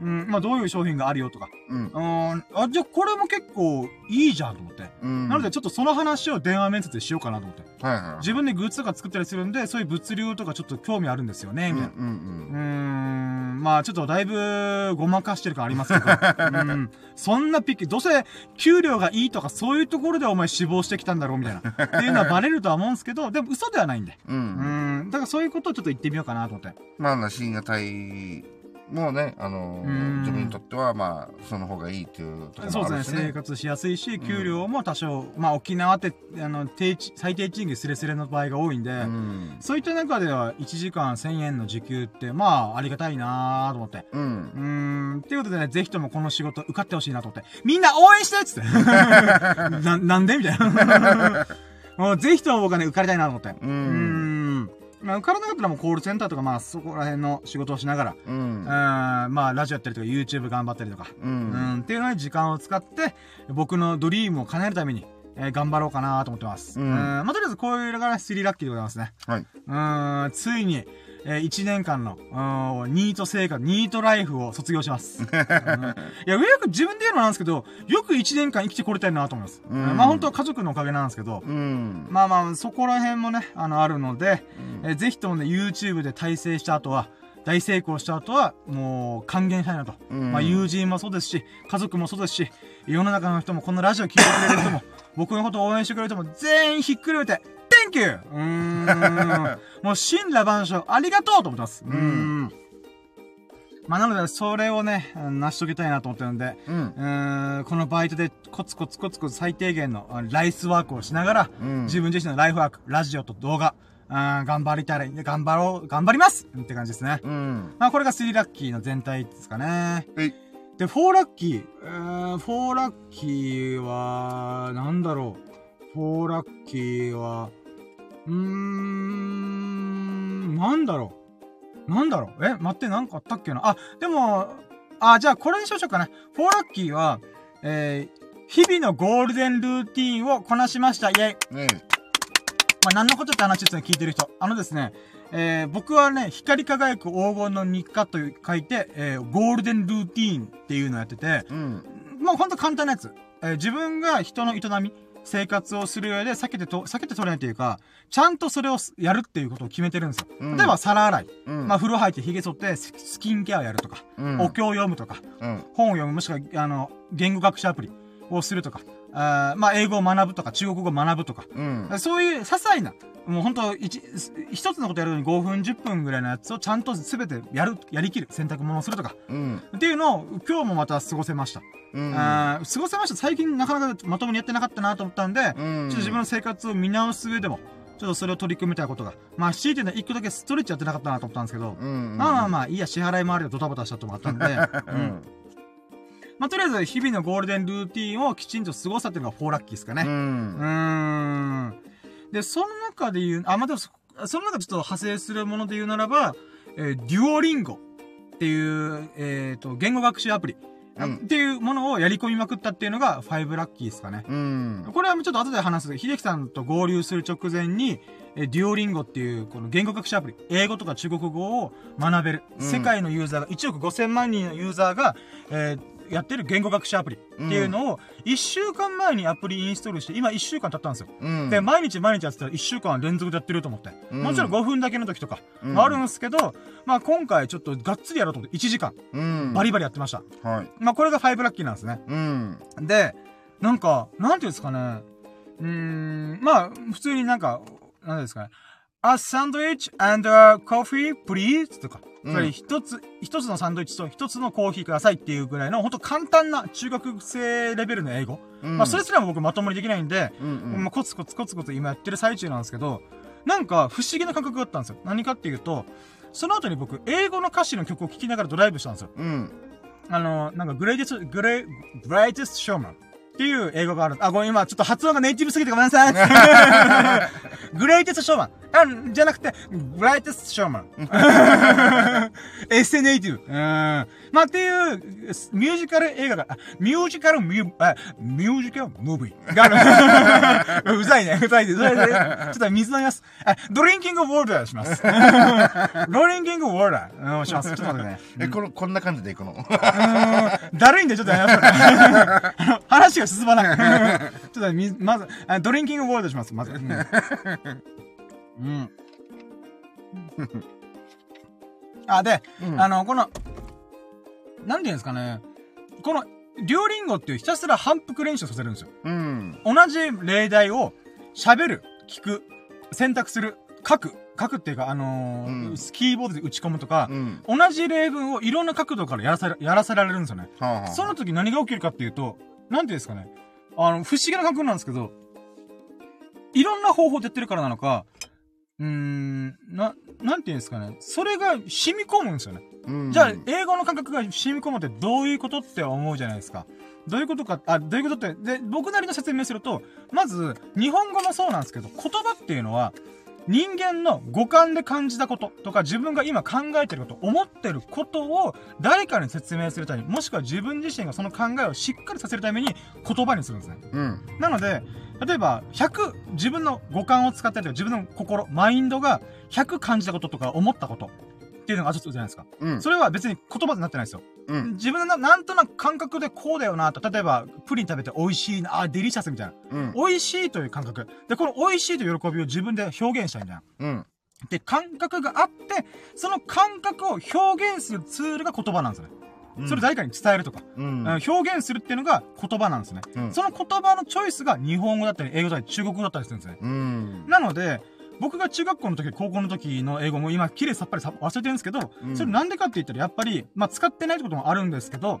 うん、まあどういう商品があるよとか。うん。うん、あ、じゃあこれも結構いいじゃんと思って。うん。なのでちょっとその話を電話面接でしようかなと思って。はいはい。自分でグッズとか作ったりするんで、そういう物流とかちょっと興味あるんですよね、みたいな。うんうーん、まあちょっとだいぶごまかしてる感ありますけど。(laughs) うん。そんなピッキ、どうせ給料がいいとかそういうところでお前死亡してきたんだろうみたいな。っていうのはバレるとは思うんですけど、でも嘘ではないんで。うん。う。うんん。だからそういうことをちょっと言ってみようかなと思って。まあな、深夜帯もね、あのうん自分にとっては、まあ、その方がいいっていうところそうですね。もあるしね。生活しやすいし、給料も多少、まあ沖縄って、あの、低地、最低賃金スレスレの場合が多いんで、うん。そういった中では1時間1000円の時給って、まあありがたいなと思って。うん。うーん。っていうことでね、ぜひともこの仕事受かってほしいなと思って。みんな応援してっつって。(laughs) な、なんでみたいな。(laughs) もうぜひとも僕はね、受かりたいなと思って。ううーん。ん。まあ、受からなかったらもうコールセンターとか、まあそこら辺の仕事をしながら、う。うんん、まあラジオやったりとか YouTube 頑張ったりとか、う。うんん、っていうのに時間を使って、僕のドリームを叶えるために、えー頑張ろうかなと思ってます。ううんん。まあ、とりあえずこういうのが3ラッキーでございますね。はい。うん、ついに、えー、1年間の、うんニート生活、ニートライフを卒業します。(laughs) うんいや、よく自分で言うのなんですけど、よく1年間生きてこれたいなと思います。うんまあ本当は家族のおかげなんですけど、うん。まあまあ、そこら辺もね、あの、あるので、うんえーぜひともね、YouTube で大成した後は、大成功した後は、もう、還元したいなと。うんまあ、友人もそうですし、家族もそうですし、世の中の人も、このラジオ聞いてくれる人も、(laughs) 僕のことを応援してくれる人も、全員ひっくるめて、Thank you! うーん。もう、神羅万象、ありがとうと思ってます。うーん。まあ、なので、それをね、成し遂げたいなと思ってるんで、うん。うーん、このバイトでコツコツコツコツ最低限のあライスワークをしながら、うん自分自身のライフワーク、ラジオと動画、あー頑張りたい、頑張ろう、頑張りますって感じですね。うん。まあ、これが3ラッキーの全体ですかね。えい。で、4ラッキー、えー、4ラッキーは、なんだろう。4ラッキーは、うーん、なんだろう。なんだろう。え、待って、なんかあったっけな？あ、でも、あ、じゃあこれにしましょうかね。4ラッキーは、えー、日々のゴールデンルーティーンをこなしました。イェイ。ねまあ、何のことって話ですね、聞いてる人。あのですね、えー、僕はね、光り輝く黄金の日課と書いて、えー、ゴールデンルーティーンっていうのをやってて、うん。まあ、ほんと簡単なやつ。えー、自分が人の営み、生活をする上で避けてと、避けて取れないというか、ちゃんとそれをすやるっていうことを決めてるんですよ。うん例えば、皿洗い。うん。まあ、風呂入って髭剃ってススキンケアをやるとか、うん、お経を読むとか、うん。本を読む、もしくは、あの、言語学習アプリをするとか、あーまあ、英語を学ぶとか、中国語を学ぶとか、うん。そういう些細な、もうほんと、一、一つのことやるのに5分、10分ぐらいのやつをちゃんと全てやる、やりきる、洗濯物をするとか、うん。っていうのを今日もまた過ごせました。うん。あー過ごせました。最近なかなかまともにやってなかったなと思ったんで、うん。ちょっと自分の生活を見直す上でも、ちょっとそれを取り組みたいことが。まあ、強いてね、一個だけストレッチやってなかったなと思ったんですけど、うん。まあまあまあ、いいや、支払い回りでドタバタしたともあったんで、う (laughs) うんん。まあ、とりあえず、日々のゴールデンルーティンをきちんと過ごしたっていうのが4ラッキーですかね。う。うんーん。で、その中で言う、あ、まあ、でもそ、その中でちょっと派生するもので言うならば、えーデュオリンゴっていう、えっ、と、言語学習アプリ、うんっていうものをやり込みまくったっていうのが5ラッキーですかね。うん。これはちょっと後で話す。秀樹さんと合流する直前に、えーデュオリンゴっていう、この言語学習アプリ、英語とか中国語を学べる。うん世界のユーザーが、1億5000万人のユーザーが、えーやってる言語学習アプリっていうのを、1週間前にアプリインストールして、今1週間経ったんですよ。うん。で、毎日毎日やってたら1週間連続でやってると思って。うんもちろん5分だけの時とか、あるんですけど、まあ今回ちょっとがっつりやろうと思って1時間、うん。バリバリやってました。はい。まあこれが5ラッキーなんですね。うん。で、なんか、なんていうんですかね。うーん、まあ、普通になんか、なんですかね。A sandwich and a coffee, please? とか。うんつまり一つ、一つのサンドイッチと一つのコーヒーくださいっていうぐらいの、ほんと簡単な中学生レベルの英語。うんまあ、それすらも僕まともにできないんで、うんうんまあ、コツコツコツコツ今やってる最中なんですけど、なんか不思議な感覚があったんですよ。何かっていうと、その後に僕、英語の歌詞の曲を聴きながらドライブしたんですよ。うん。あの、なんか、グレイテスト、グレイ、グレイテストショーマンっていう英語がある。あ、ごめん、今、ちょっと発音がネイティブすぎてごめんなさい。(laughs) グレイテストショーマン。あ、じゃなくて、グレイテストショーマン。エッセネイティブ。うん。まあ、っていう、ミュージカル映画が、あミュージカルミュー、あ、ミュージカルムービーがある。(laughs) うざいね、うざいね。うざいね。ちょっと水飲みます。あ、ドリンキングウォーターします。(laughs) ドリンキングウォーター。うん、します。ちょっと待ってね。え、この、こんな感じでいくの？だるいんで、ちょっとやっぱりあの話が進まない。ちょっとみ、まず、あドリンキングウォードします、まず。うん。うん (laughs) あ、で、うんあの、この、なんていうんですかね。この、デュオリンゴっていうひたすら反復練習させるんですよ。うん。同じ例題を喋る、聞く、選択する、書く、書くっていうか、あのーうんキーボードで打ち込むとかう、ん。同じ例文をいろんな角度からやらされ、やらせられるんですよね。はあはあその時何が起きるかっていうと、なんていうんですかね。あの、不思議な感覚なんですけど、いろんな方法でやってるからなのか、うーん、な、なんていうんですかね。それが染み込むんですよね。うんじゃあ、英語の感覚が染み込むってどういうことって思うじゃないですか。どういうことか、あ、どういうことって、で、僕なりの説明すると、まず、日本語もそうなんですけど、言葉っていうのは、人間の五感で感じたこととか自分が今考えてること、思ってることを誰かに説明するために、もしくは自分自身がその考えをしっかりさせるために言葉にするんですね。うん。なので、例えば、100、自分の五感を使ったりとか、自分の心、マインドが100感じたこととか思ったことっていうのがあるじゃないですか。うん。それは別に言葉になってないですよ。うん。自分のななんとなく感覚でこうだよなと、例えば、プリン食べて美味しいな、あ、デリシャスみたいな。うん。美味しいという感覚。で、この美味しいという喜びを自分で表現したいんだよ。うん。で、感覚があって、その感覚を表現するツールが言葉なんですよね。それ誰かに伝えるとか、うん。うん表現するっていうのが言葉なんですね。うんその言葉のチョイスが日本語だったり、英語だったり、中国語だったりするんですね。うん。なので、僕が中学校の時、高校の時の英語も今、綺麗さっぱりさ忘れてるんですけど、うんそれなんでかって言ったら、やっぱり、まあ、使ってないってこともあるんですけど、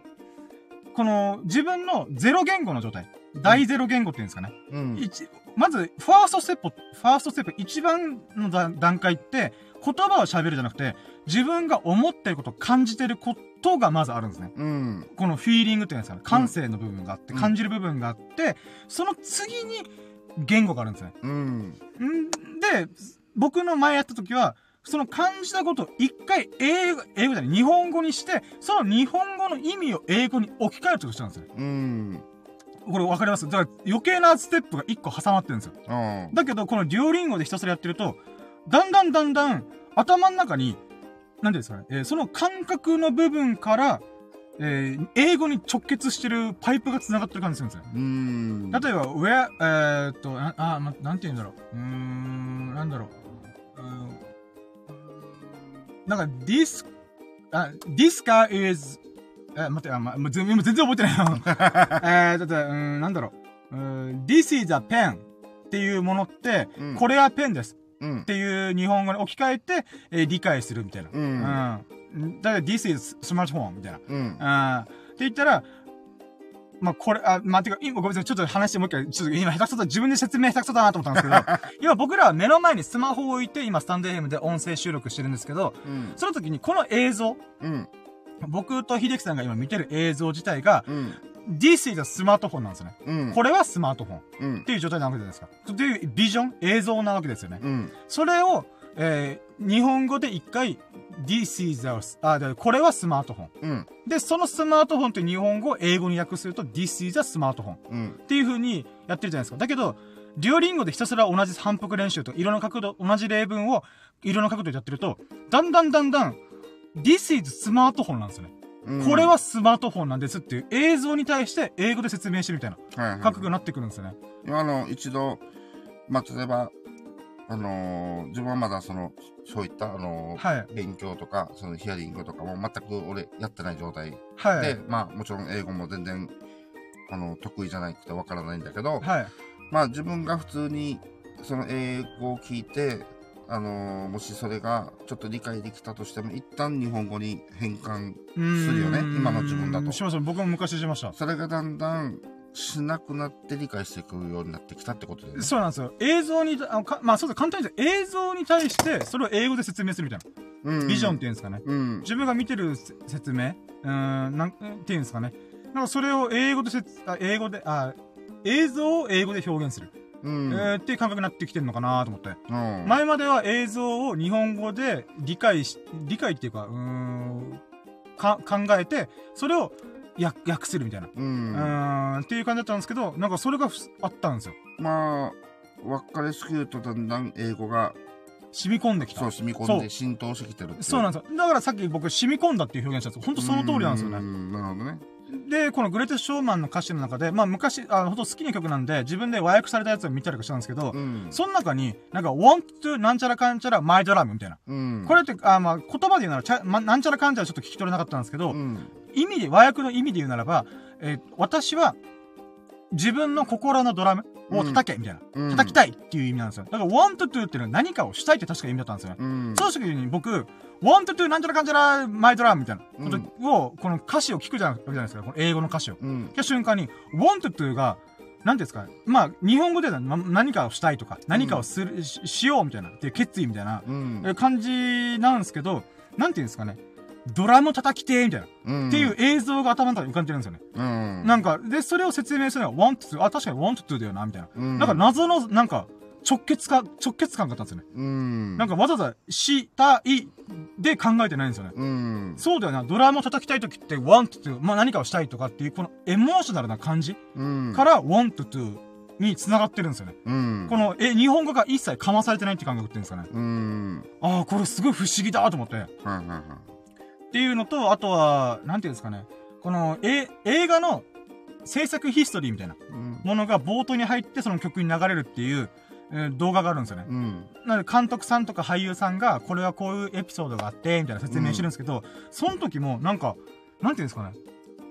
この、自分のゼロ言語の状態。大ゼロ言語っていうんですかね。うん。一まず、ファーストステップ、ファーストステップ、一番のだ段階って、言葉を喋るじゃなくて、自分が思ってること、感じてることがまずあるんですね。うん。このフィーリングっていうんですかね。感性の部分があって、うん感じる部分があって、その次に言語があるんですね。うん。んで、僕の前やった時は、その感じたことを一回英語、英語じゃない、日本語にして、その日本語の意味を英語に置き換えるってことしたんですよ。うん。これわかります？だから余計なステップが一個挟まってるんですよ。うん。だけど、このデュオリンゴでひたすらやってると、だんだんだんだん頭の中に、なんていうんですかね、えーその感覚の部分から、えー英語に直結してるパイプが繋がってる感じするんですよ。うん。例えば、where、えーっと、なあ、ま、なんて言うんだろう。うーん、なんだろう。うーんなんか、this, あ、this car is, え、待って、あ、ま、今全然覚えてないよ。(laughs) えー、だって、うーん、なんだろう。うーん this is a pen っていうものって、うんこれはペンですうんっ。ていう日本語に置き換えて、えー理解するみたいな。う。うんん。だから、this is smartphone みたいな。うん。あーって言ったら、まあ、これ、あ、まあ、てか、今ごめんなさい、ちょっと話してもう一回、ちょっと今下手くそだ、自分で説明下手くそだなと思ったんですけど、(laughs) 今僕らは目の前にスマホを置いて、今スタンド FM で音声収録してるんですけど、うん。その時にこの映像、うん。僕と秀樹さんが今見てる映像自体が、うん。This is スマートフォンなんですよね。うん。これはスマートフォンっうん。ていう状態なわけじゃないですか。っていうビジョン映像なわけですよね。うん。それを、えー日本語で一回、This is a, あ、でこれはスマートフォン。うん。で、そのスマートフォンって日本語を英語に訳すると、This is a スマートフォン。うん。っていう風にやってるじゃないですか。だけど、デュオリンゴでひたすら同じ反復練習と色の角度、同じ例文を色の角度でやってると、だんだんだんだん、This is スマートフォンなんですよね。うん。これはスマートフォンなんですっていう映像に対して英語で説明してるみたいなはいはい、感覚になってくるんですよね。あの、一度、まあ、例えば、あのー自分はまだその、そういった、あのーはい。勉強とか、そのヒアリングとかも全く俺やってない状態はい。で、まあもちろん英語も全然、あの、得意じゃなくてわからないんだけど、はい。まあ自分が普通にその英語を聞いて、あのーもしそれがちょっと理解できたとしても、一旦日本語に変換、するよね今の自分だとしました。僕も昔しました。それがだんだんしなくなって理解していくようになってきたってことだよね。そうなんですよ。映像に、あのかまあそうです。簡単に言うと映像に対して、それを英語で説明するみたいな。うんビジョンっていうんですかね。うん。自分が見てるせ説明うーん、なん、っていうんですかね。なんかそれを英語で説、あ、英語で、あ、映像を英語で表現する。うん。えーっていう感覚になってきてるのかなと思って。うん。前までは映像を日本語で理解し、理解っていうか、うーん、か、考えて、それを訳訳するみたいな。う。うんっていう感じだったんですけど、なんかそれがふあったんですよ。まあ、分かりすぎるとだんだん英語が染み込んできた。そう染み込んで浸透してきてるそうなんですよ。だからさっき僕染み込んだっていう表現したんですよ。ほんとその通りなんですよね。うんなるほどね。で、このグレーテストショーマンの歌詞の中で、まあ昔、あの、ほんと好きな曲なんで、自分で和訳されたやつを見たりとかしたんですけど、うん。その中に、なんか、want to なんちゃらかんちゃら my drum みたいな。うん。これって、あまあ、言葉で言うならちゃ、ま、なんちゃらかんちゃらちょっと聞き取れなかったんですけど、うん。意味で、和訳の意味で言うならば、えー私は、自分の心のドラムを叩け、みたいな。うん叩きたいっていう意味なんですよ。だから、want to っていうのは何かをしたいって確か意味だったんですよね。うん。その時に僕、want to なんちゃらかんちゃらマイドラムみたいなことを、この歌詞を聞くじゃないですか。この英語の歌詞を。うん。聞いた瞬間に、want to が、なんていうんですかまあ、日本語で何かをしたいとか、何かをする、ししようみたいな、っていう決意みたいな、うん。え感じなんですけど、なんていうんですかね。ドラム叩きてーみたいな、うん。っていう映像が頭の中に浮かんでるんですよね。うん。なんか、で、それを説明するのは want to, あ、確かに want to だよな、みたいな。うん。なんか謎の、なんか、直結か、直結感があったんですよね。うん。なんかわざわざ、したいで考えてないんですよね。うん。そうだよな、ドラムを叩きたい時って want to, まあ何かをしたいとかっていう、このエモーショナルな感じうん。から want to に繋がってるんですよね。うん。この、え、日本語が一切かまされてないって感覚っていうんですかね。うん。ああ、これすごい不思議だと思って。っはいはいはい。ていうのと、あとは、なんていうんですかね。この、え、映画の制作ヒストリーみたいなうん。ものが冒頭に入ってその曲に流れるっていう、えー動画があるんですよね。うん。なので監督さんとか俳優さんが、これはこういうエピソードがあって、みたいな説明してるんですけど、その時もなんか、なんていうんですかね。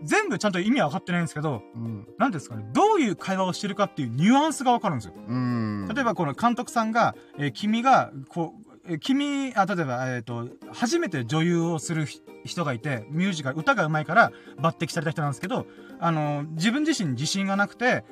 全部ちゃんと意味は分かってないんですけど、うん。なんていうんですかね、どういう会話をしてるかっていうニュアンスが分かるんですよ。うん。例えばこの監督さんが、えー君が、こう、えー君、あ、例えば、えっ、と、初めて女優をするひ人がいて、ミュージカル、歌が上手いから抜擢された人なんですけど、あの、自分自身に自信がなくて、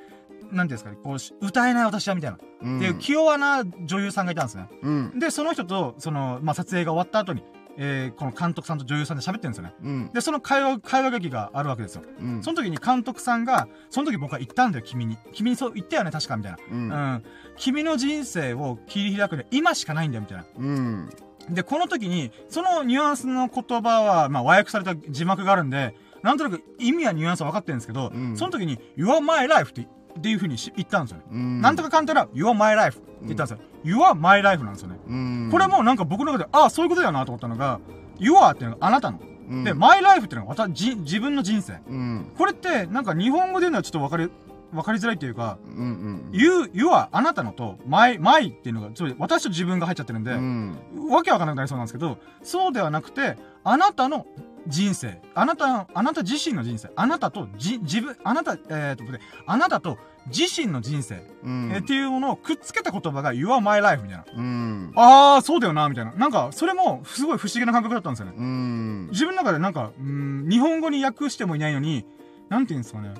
なんですかね、こうし、歌えない私は、みたいな。うん、っていう、気弱な女優さんがいたんですね。うん。で、その人と、その、まあ、撮影が終わった後に、えーこの監督さんと女優さんで喋ってるんですよね。うん。で、その会話、会話劇があるわけですよ。うん。その時に監督さんが、その時僕は言ったんだよ、君に。君にそう言ったよね、確か、みたいな。うん。うん。君の人生を切り開くには今しかないんだよ、みたいな。うん。で、この時に、そのニュアンスの言葉は、まあ、和訳された字幕があるんで、なんとなく意味やニュアンスは分かってるんですけど、うんその時に、You are my life ってっていう風にし言ったんですよね。うん。なんとかかんたら、You are my life って言ったんですよ。You are my life なんですよね。うん。これもなんか僕の中で、ああ、そういうことだよなと思ったのが、You are っていうのがあなたの。うん、で、My life っていうのが私、じ自分の人生。うん。これって、なんか日本語で言うのはちょっと分かり、分かりづらいっていうか、うん。うん。You, you はあなたのと、my, my っていうのが、つまり私と自分が入っちゃってるんで、うん。わけわかんなくなりそうなんですけど、そうではなくて、あなたの人生、あなた、あなた自身の人生、あなたとじ、自分、あなた、えー、と、であなたと自身の人生、うん。えーっていうものをくっつけた言葉が You are my life みたいな。うん。あー、そうだよな、みたいな。なんか、それも、すごい不思議な感覚だったんですよね。うん。自分の中でなんか、うーん、日本語に訳してもいないのに、なんて言うんですかね。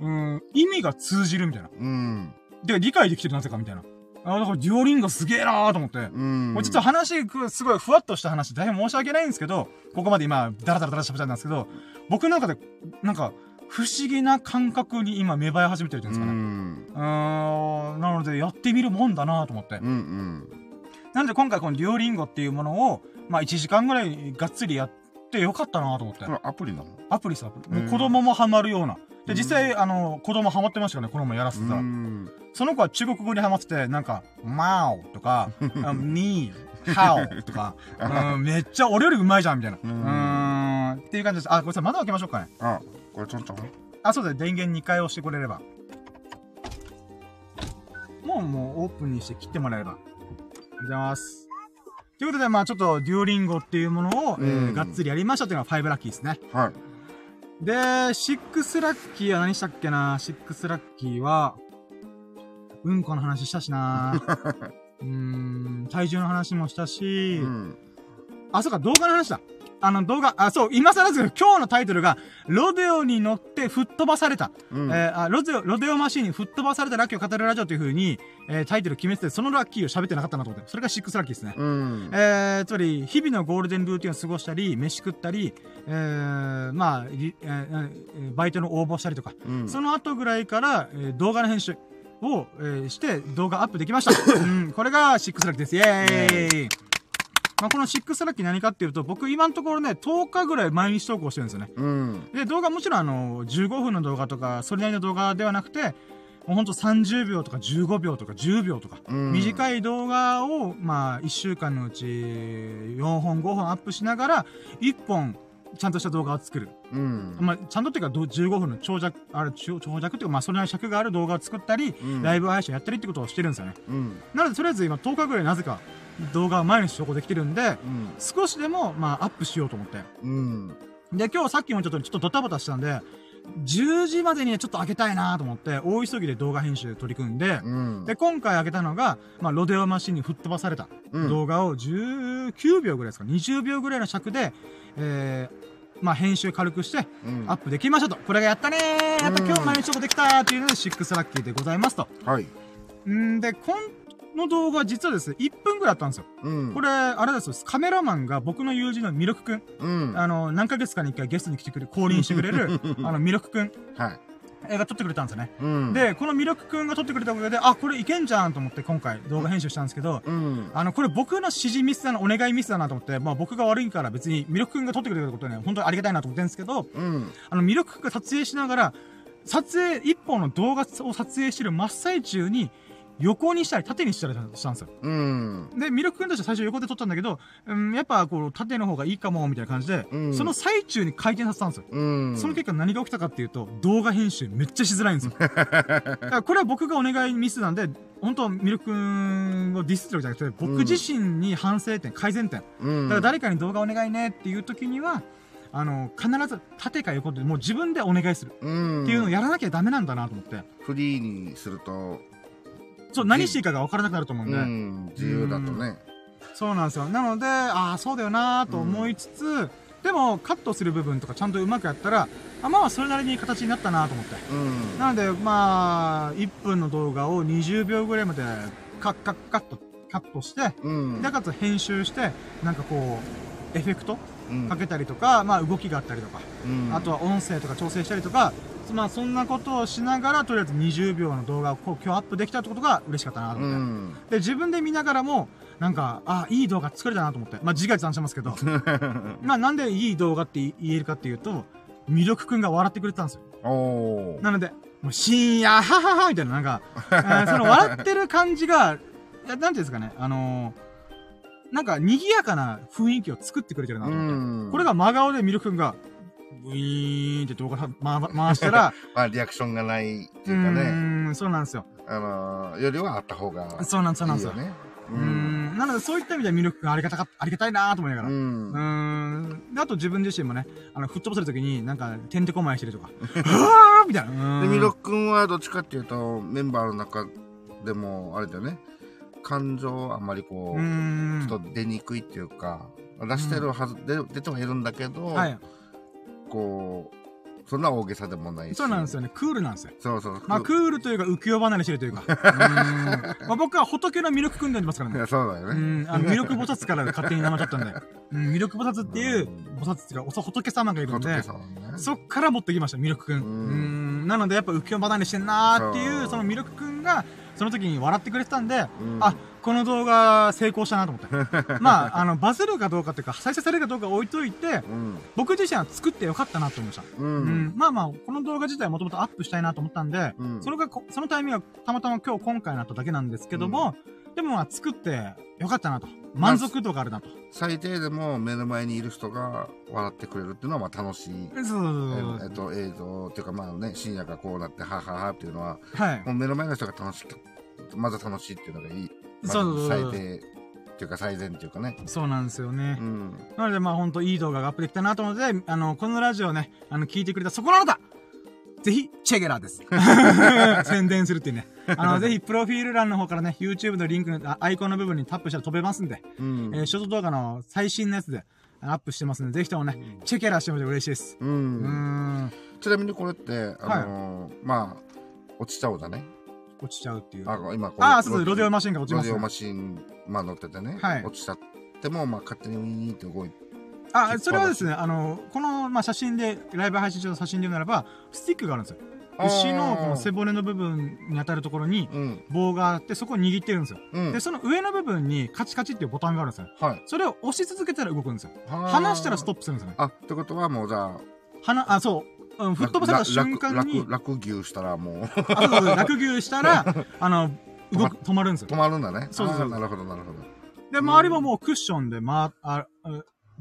うーん、意味が通じるみたいな。うん。で、理解できてるなぜかみたいな。あーだから、デュオリンゴすげえなーと思って。うん。もうちょっと話、くすごいふわっとした話、大変申し訳ないんですけど、ここまで今、ダラダラダラ喋ったんですけど、僕の中で、なんか、不思議な感覚に今芽生え始めてるっていうんですかね。ん。うーん、なので、やってみるもんだなと思って。うん。うん。なので今回このデュオリンゴっていうものを、まあ1時間ぐらいがっつりやってよかったなと思ってこ。れアプリなの？アプリさ、アプリ。もううん子供もハマるような。で、うん実際、あの、子供ハマってましたよね、この前やらせてたら。ん。その子は中国語にハマってて、なんか、マオとか、(laughs) に、ハオとか、(laughs) うんめっちゃ俺よりうまいじゃん、みたいな。ううんっていう感じです。あ、ごめんなさい、窓開けましょうかね。あ、これちょんちょんあ、そうだね、電源2回押してくれれば。もう、もうオープンにして切ってもらえれば。ありがとうございます。ということで、まあちょっと、デュオリンゴっていうものを、えーうんがっつりやりましたっていうのが5ラッキーですね。はい。で、6ラッキーは何したっけな ?6 ラッキーは、うんこの話したしな (laughs) うーん、体重の話もしたし、うん。あ、そうか、動画の話だ。あの動画、あ、そう、今更ですけど、今日のタイトルが、ロデオに乗って吹っ飛ばされた。うん。えーあ、ロデオ、ロデオマシーンに吹っ飛ばされたラッキーを語るラジオという風に、えータイトル決めてて、そのラッキーを喋ってなかったなと思って。それが6ラッキーですね。うん。えー、つまり、日々のゴールデンルーティンを過ごしたり、飯食ったり、えー、まあ、りえーえーバイトの応募したりとか、うん。その後ぐらいから、えー動画の編集を、えーして動画アップできました。(laughs) うん、これが6ラッキーです。イェーイまあ、この6ラッキー何かっていうと、僕今のところね、10日ぐらい毎日投稿してるんですよね。うん。で、動画もちろんあの、15分の動画とか、それなりの動画ではなくて、もうほんと30秒とか15秒とか10秒とか、うん短い動画を、まあ、1週間のうち4本5本アップしながら、1本、ちゃんとした動画を作る。うん。まあ、ちゃんとっていうか、ど15分の長尺、あれ、長長尺っていうか、まあ、それなりの尺がある動画を作ったり、うんライブ配信やったりってことをしてるんですよね。うん。なので、とりあえず今10日ぐらいなぜか動画を毎日投稿できてるんで、うん。少しでも、まあ、アップしようと思って。うん。で、今日さっきもちょっと、ちょっとドタバタしたんで、10時までにはちょっと上げたいなと思って、大急ぎで動画編集で取り組んで、うん。で、今回上げたのが、まあ、ロデオマシンに吹っ飛ばされたうん動画を19秒ぐらいですか、20秒ぐらいの尺で、えー、まあ、編集軽くして、うんアップできましたと。これがやったねーやったうん今日毎日投稿できたーっていうので、6ラッキーでございますと。はい。んで、この動画実はですね、1分ぐらいあったんですよ。うん。これ、あれですよ、カメラマンが僕の友人のミルクくん、うん。あの、何ヶ月かに一回ゲストに来てくれ、降臨してくれる、(laughs) あの、ミルクくんはい。えが撮ってくれたんですよね。うん。、で、このミルクくんが撮ってくれたおかげで、あ、これいけんじゃんと思って今回動画編集したんですけど、うん。あの、これ僕の指示ミスだな、お願いミスだなと思って、まあ僕が悪いから別にミルクくんが撮ってくれたことはね、本当にありがたいなと思ってるんですけど、うん。あの、ミルクくんが撮影しながら、撮影、一本の動画を撮影してる真っ最中に、横にしたり縦にしたりしたんですよ。うん。で、ミルクくんたちは最初横で撮ったんだけど、うん、やっぱこう、縦の方がいいかも、みたいな感じで、うんその最中に回転させたんですよ。うん。その結果何が起きたかっていうと、動画編集めっちゃしづらいんですよ。(laughs) だからこれは僕がお願いミスなんで、本当ミルクくんをディスってるわけじゃなくて、僕自身に反省点、改善点。うん。だから誰かに動画お願いねっていう時には、あの、必ず縦か横でもう自分でお願いするうん。っていうのをやらなきゃダメなんだなと思って。フリーにすると、そう、何していいかが分からなくなると思うんで。うん、自由だとね。そうなんですよ。なので、ああ、そうだよなーと思いつつ、でも、カットする部分とかちゃんとうまくやったら、あまあ、それなりに形になったなと思って。うん。なので、まあ、1分の動画を20秒ぐらいまでカッカッカット、カットして、うん。で、かつ編集して、なんかこう、エフェクトうんかけたりとか、まあ動きがあったりとか、うんあとは音声とか調整したりとか、まあそんなことをしながら、とりあえず20秒の動画をこう今日アップできたってことが嬉しかったなとう思って。ん。で、自分で見ながらも、なんか、あ、いい動画作れたなと思って。まあ自画自賛してますけど、(laughs) まあなんでいい動画って言えるかっていうと、魅力くんが笑ってくれてたんですよ。なので、もう深夜、はははみたいな、なんか、え (laughs) ーその笑ってる感じが、なんていうんですかね、あのーなんか賑やかな雰囲気を作ってくれてるなと思って。うん。これが真顔でミルク君が、ウィーンって動画さ、ま、回したら、(laughs) まあ、リアクションがないってういうかね、ーん、そうなんですよ。あのー、よりはあった方がそうなんそうなんですよ。うーん、なのでそういった意味ではミルク君ありがたかありがたいなと思いながら。う。うんーん。で、あと自分自身もね、あの、吹っ飛ばせるときに、なんか、てんてこまいしてるとか、(laughs) うわーみたいな。で、ミロ君はどっちかっていうと、メンバーの中でも、あれだよね、感情あんまりこうーう、ん。ちょっと出にくいっていうか、出してるはず、で出てはいるんだけど、はい。こう、そんな大げさでもないし。そうなんですよね。クールなんですよ。そうそう。まあ、クールというか、浮世離れしてるというか。(laughs) うーんまあ、僕は仏のミルク君でありますからね。いやそうだようね。ん、あの、ミルク菩薩から勝手に名前取ったんで。うん、ミルク菩薩っていう、菩薩っていうか、お仏様がいるんでね。そっから持ってきました、ミルクくん。ううんん、なのでやっぱ浮世離れしてんなーってい、そううそのミルクくんが、その時に笑ってくれてたんで、うんあ、この動画成功したなと思って。(laughs) まあ、あの、バズるかどうかっていうか、再生されるかどうか置いといて、うん。僕自身は作ってよかったなと思いました。ううん、ん。まあまあ、この動画自体もともとアップしたいなと思ったんで、うんそれがこ、そのタイミングがたまたま今日今回になっただけなんですけども、でもまあ作ってよかったなと。満足度があるなと。最低でも目の前にいる人が笑ってくれるっていうのはまあ楽しい。そうそうそうえっと、映像っていうかまあね、深夜がこうなって、はははっていうのは、はいも。う目の前の人が楽しく、まず楽しいっていうのがいい。まずそうそうそう最低っていうか最善っていうかね。そうなんですよね。うん。なのでまあほんといい動画がアップできたなと思うので、あの、このラジオね、あの、聞いてくれたそこのあなたぜひ、チェゲラーです。(laughs) 宣伝するっていうね。あの、(laughs) ぜひ、プロフィール欄の方からね、YouTube のリンクのあアイコンの部分にタップしたら飛べますんで、うん。えーショート動画の最新のやつでアップしてますんで、ぜひともね、チェケラーしてもらって嬉しいです。う。うんーん、ちなみにこれって、あのーまあ、落ちちゃうだね。落ちちゃうっていう。あ、今こああ、そうそう、ロデオマシンが落ちます、ロデオマシン、まあ乗っててね。はい落ちちゃっても、まあ勝手にウィーンって動いて。あ、それはですね、あの、この、まあ、写真で、ライブ配信中の写真で言うならば、スティックがあるんですよ。牛のこの背骨の部分に当たるところにうん。棒があって、そこを握ってるんですよ。うんで、。その上の部分にカチカチっていうボタンがあるんですよ。はい。それを押し続けたら動くんですよ。離離したらストップするんですよね。あ、ってことはもうじゃあ、離、あ、そう。うん、吹っ飛ばされた瞬間に、楽楽楽牛したらもう落牛したら、(laughs) あの、動く、止まるんですよ止。まるんだね。そうそうそうなるほど、なるほど。で、周りももうクッションで、まあ、あ、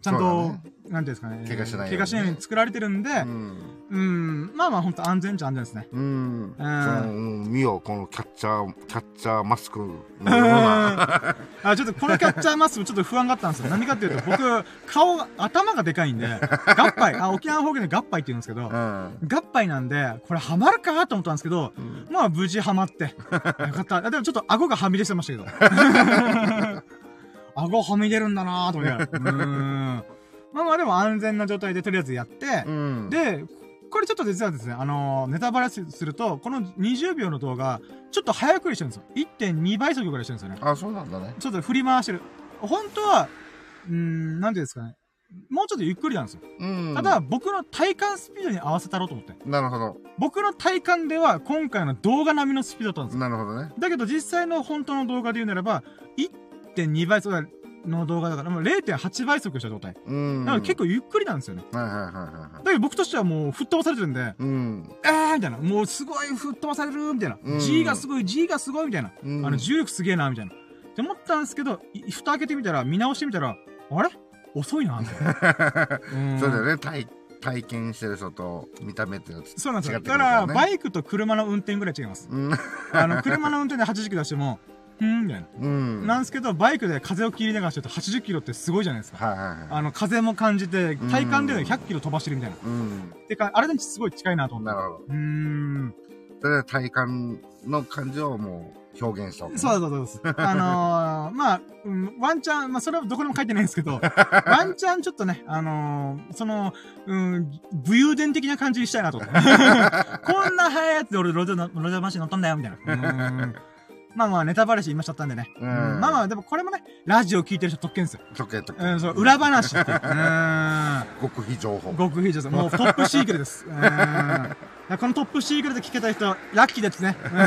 ちゃんと、だねなんていうんですかね。怪我しないようにね怪我しないように作られてるんで、うん。うん、まあまあ本当安全っちゃ安全ですね。うん。そうん見よ、このキャッチャー、キャッチャーマスクのような。(laughs) あ、ちょっとこのキャッチャーマスクちょっと不安があったんですよ。何かっていうと、僕、顔が、頭がでかいんで、(laughs) 合杯、あ、沖縄方言で合杯って言うんですけど、うん。合杯なんで、これハマるかと思ったんですけど、うんまあ無事ハマって、よかった。あでもちょっと顎がはみ出してましたけど。(laughs) 顎はみ出るんだなぁと思いながら。(laughs) うーん。まあまあでも安全な状態でとりあえずやって、うん。で、これちょっと実はですね、あのーネタバレすると、この20秒の動画、ちょっと早送りしてるんですよ。1.2倍速ぐらいしてるんですよね。あ、そうなんだね。ちょっと振り回してる。本当は、うーん、なんていうんですかね。もうちょっとゆっくりなんですよ。うん。ただ、、僕の体感スピードに合わせたろうと思って。なるほど。僕の体感では今回の動画並みのスピードだったんですよ。なるほどね。だけど実際の本当の動画で言うならば、1.2倍速の動画だから、もう0.8倍速した状態。うん。だから結構ゆっくりなんですよね。はいはいはいはいはい。だけど僕としてはもう吹っ飛ばされてるんで、うん。えーみたいな。もうすごい吹っ飛ばされるみたいな。うん G がすごい、G がすごいみたいな。うんあの、重力すげえな、みたいな。って思ったんですけど、い蓋開けてみたら、見直してみたら、あれ？遅いな、みたいな。(laughs) うんそうだよね。体、体験してる人と見た目ってそうなんですよ。だから、バイクと車の運転ぐらい違います。うん。あの、車の運転で80キロ出しても、んみたいな。うん。なんですけど、バイクで風を切りながらしてると80キロってすごいじゃないですか。はいはいはい。あの、風も感じて、体感で100キロ飛ばしてるみたいな。うん。てか、あれですごい近いなと思って。なるほど。うーん。それで体感の感じをもう表現したわけねそうそうそう。(laughs) あのー、まあ、うんワンチャン、まあ、それはどこにも書いてないんですけど、(laughs) ワンチャンちょっとね、あのー、その、うん、武勇伝的な感じにしたいなと思って。(laughs) こんな速いやつで俺、ロジョの、ロジョマシン乗ったんだよ、みたいな。うんまあまあ、ネタバレし今しちゃったんでね。うんうんまあまあ、でもこれもね、ラジオ聞いてる人特権ですよ。時計とうん、そう、裏話っていう。(laughs) うん。極秘情報。極秘情報。もうトップシークレです。うん。このトップシークレット聞けた人、ラッキーですね。うん。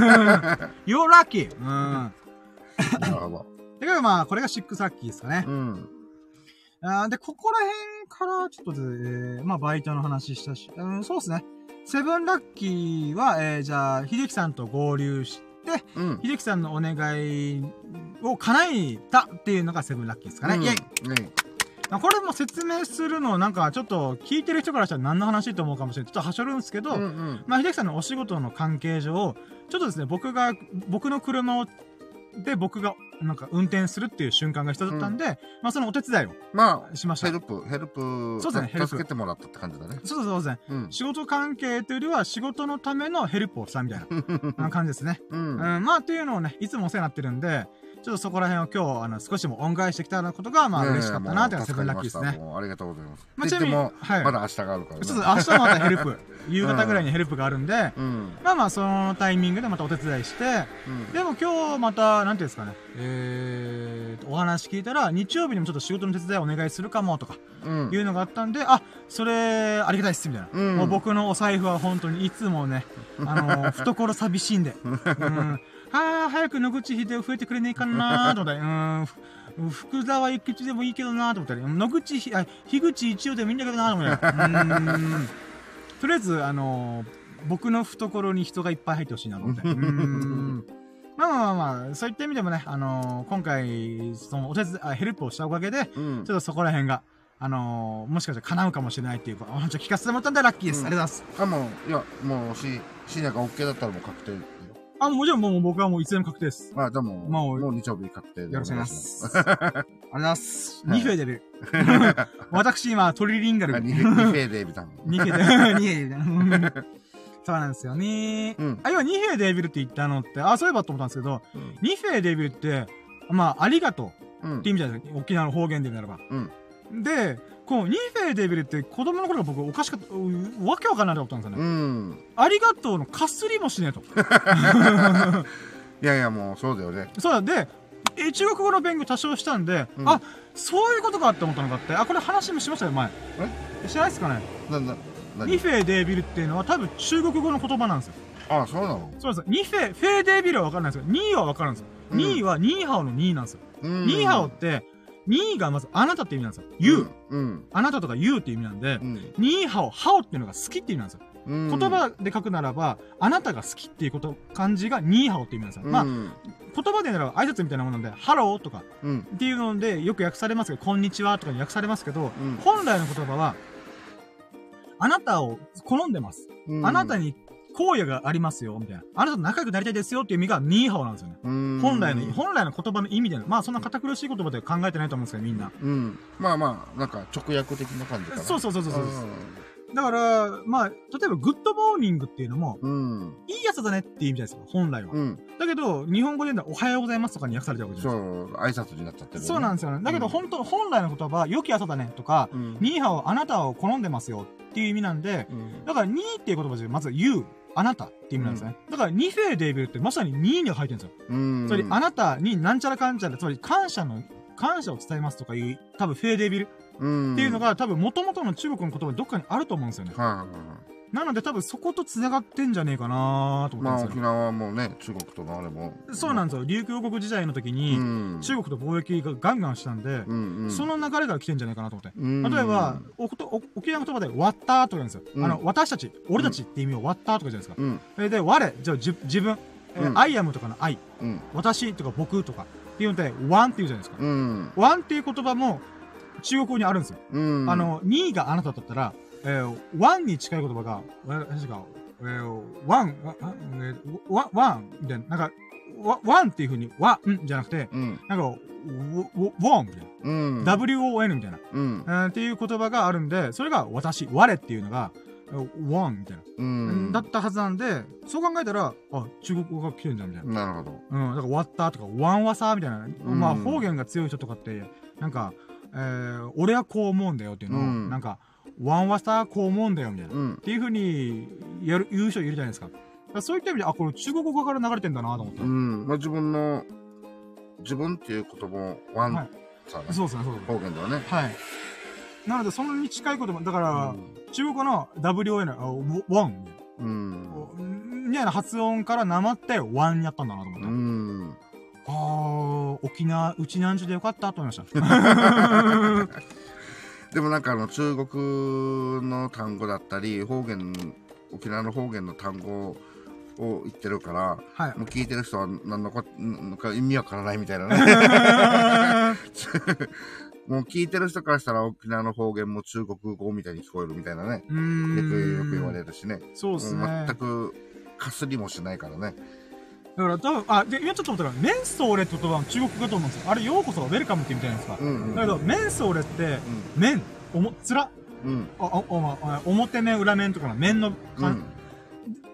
You're lucky! うん。なるほど。だからまあ、これがシックスラッキーですかね。うん。あーで、ここら辺から、ちょっとで、えーまあ、バイトの話したし、うん、そうですね。セブンラッキーは、えー、じゃあ、秀樹さんと合流して、うん。秀樹さんのお願いを叶えたっていうのがセブンラッキーですかね。うんイェイねこれも説明するのなんかちょっと聞いてる人からしたら何の話と思うかもしれない。ちょっとはしょるんですけど、うんうん。まあ、秀樹さんのお仕事の関係上、ちょっとですね、僕が、僕の車を、で、僕が、なんか運転するっていう瞬間が必要だったんで、まあ、そのお手伝いをまあ、しました。ヘルプ、ヘルプ、そうですねヘルプ助けてもらったって感じだね。そうそうですね。うん。仕事関係というよりは仕事のためのヘルプをしたみたいな感じですね。ううん、ん。まあ、というのをね、いつもお世話になってるんで、ちょっとそこら辺を今日、あの、少しでも恩返しできたようなことが、まあ、嬉しかったな、というのが seven lucky ですね。ありがとうございます。まあちなみにはいまだ明日があるからね。ちょっと明日またヘルプ、(laughs) 夕方ぐらいにヘルプがあるんで、うん。まあまあ、そのタイミングでまたお手伝いして、うん。でも今日また、なんていうんですかね、えーと、お話聞いたら、日曜日にもちょっと仕事の手伝いお願いするかもとか、うん。いうのがあったんで、あ、それ、ありがたいっす、みたいな。うんもう僕のお財布は本当にいつもね、あの、(laughs) 懐寂しいんで。うん。はあ、早く野口秀夫増えてくれねえかなと思ったり、うん。ふ福沢諭吉でもいいけどなと思ったり、野口ひ、あ、樋口一葉でもいいんだけどなと思ったり。うん。とりあえず、あの、僕の懐に人がいっぱい入ってほしいなと思って。うん。まあまあまあまあ、そういった意味でもね、あの今回、そのお手伝い、あヘルプをしたおかげで、うんちょっとそこら辺が、あのー、もしかしたら叶うかもしれないっていうか、お話を聞かせてもらったんでラッキーです。うんありがとうございます。あ、もう、いや、もう、し、深夜が OK だったらもう確定よ。あ、もちろんもう僕はもういつでも確定です。まあ、でも、もうもう日曜日確定でよろしくお願いします。ありがとうございます。はい2 (laughs) フェでる。私今、トリリンガル。あ2ニフェニフェでみたいな。フェで、2フェで。うんそうなんですよね。うんあ、要は2フェデビルって言ったのって、あ、そういえばと思ったんですけど、うん2フェデビルって、まあ、ありがとううんって意味じゃないですか。沖縄の方言で言うならば。うん。で、このニフェデビルって子供の頃が僕おかしかった、うわけわかんないと思ったんですよね。うん。ありがとうのかすりもしねえと。(laughs) いやいや、もう、そうだよね。そうだ、で、え中国語の勉強多少したんで、うんあ、そういうことかって思ったのがあって、あ、これ話もしましたよ、前。え？知らないですかね？な、な、なニフェデビルっていうのは多分中国語の言葉なんですよ。あ、そうなの？そうです。ニフェ、フェデビルはわかんないですけど、你はわかるんですよ。うんニーはニーハオのニーなんですよ。うんニーハオって、你がまずあなたって意味なんですよ。You、うん。あなたとか You って意味なんで、うん。ニーハオ、好っていうのが好きって意味なんですよ。うん。言葉で書くならば、あなたが好きっていうこと、感じがニーハオって意味なんですよ。うん、まあ、言葉でならば挨拶みたいなものなんで、ハローとかうん。っていうのでよく訳されますけど、こんにちはとかに訳されますけど、うん本来の言葉は、あなたを好んでます。うん。あなたに好意がありますよ、みたいな。あなたと仲良くなりたいですよっていう意味がニーハオなんですよね。うん、本来の、本来の言葉の意味での、まあそんな堅苦しい言葉で考えてないと思うんですけど、みんな。うん。まあまあ、なんか直訳的な感じかな。そうそうそうそうそう。うだから、まあ、例えば good morning っていうのも、ん。いい朝だねっていう意味じゃないですか、本来は。うん。だけど、日本語で言うんだらおはようございますとかに訳されてるわけじゃそないですか。う、挨拶になっちゃってる、ね。そうなんですよね。だけど、うん本当、本来の言葉は、良き朝だねとか、うん。ニーハオ、あなたを好んでますよっていう意味なんで、うん。だから、你っていう言葉で、まず、you、あなたっていう意味なんですね。だから、ニフェデービルってまさにニーに入ってるんですよ。うん。つまり、あなたになんちゃらかんちゃら、つまり、感謝の、感謝を伝えますとかいう、多分、フェーデービルうん。っていうのが、多分、元々の中国の言葉にどっかにあると思うんですよね。はいはいはい。なので、多分、そこと繋がってんじゃねえかなと思まあったんですよ。沖縄もね、中国とのあれも。そうなんですよ。琉球王国時代の時うに、ん。中国と貿易がガンガンしたんで、うんうん。その流れから来てんじゃないかなと思って。うん、例えば、おことお沖縄の言葉で、割ったとか言うんですよ。うんあの、私たち、俺たちって意味を割ったとかじゃないですか。うん。それで、我、じゃあ、じ自分、えーうん I am とかの I、うん。私とか僕とかっていうので、one っていうじゃないですか。うん。one っていう言葉も中国語にあるんですよ。うん。あ、の、2があなただったら、えー、one に近い言葉が、えー、確か、えー、ああえー、one、one みたいな、なんか、わ、ワンっていう風に、わ、んじゃなくて、うん。なんか、ウォ、ンみたいな。うん。WON みたいな。うん。うんっていう言葉があるんで、それが私、我っていうのが、ワンみたいな。うん。だったはずなんで、そう考えたら、あ、中国語が来てんじゃん、みたいな。なるほど。うん、だから終わったとか、ワンワサみたいな。んまあ方言が強い人とかって、なんか、えー、俺はこう思うんだよっていうのを、うんなんか、ワンワサこう思うんだよ、みたいな。っうん。ていう風に、やる、言う人いるじゃないですか。そういった意味で、あ、これ中国語から流れてんだなと思って。うん。まあ自分の、自分っていう言葉もワンはいさね。そうですね、そうですね。方言ではね。はい。なので、そんなに近い言葉、だから、うん中国語の WON、あウワン、うん。みたいな発音からなまって、ワンやったんだなと思って。うん。あー、沖縄、うちなんちゅでよかったと思いました。(laughs) でもなんかあの中国の単語だったり方言沖縄の方言の単語を言ってるからはい。もう聞いてる人は何のこなんか意味わからないみたいなね (laughs) もう聞いてる人からしたら沖縄の方言も中国語みたいに聞こえるみたいなね。よくよく言われるしねそうですね。全くかすりもしないからねだから多分、あ、で、今ちょっと思ったら、メンソーレって言葉は中国語だと思うんですよ。あれ、ようこそ、ウェルカムって言うみたいなんですか？うんうん。だけど、メンソーレって、面、おも、つら、うん。お、お、まあ、表面、裏面とかの面の、うかん。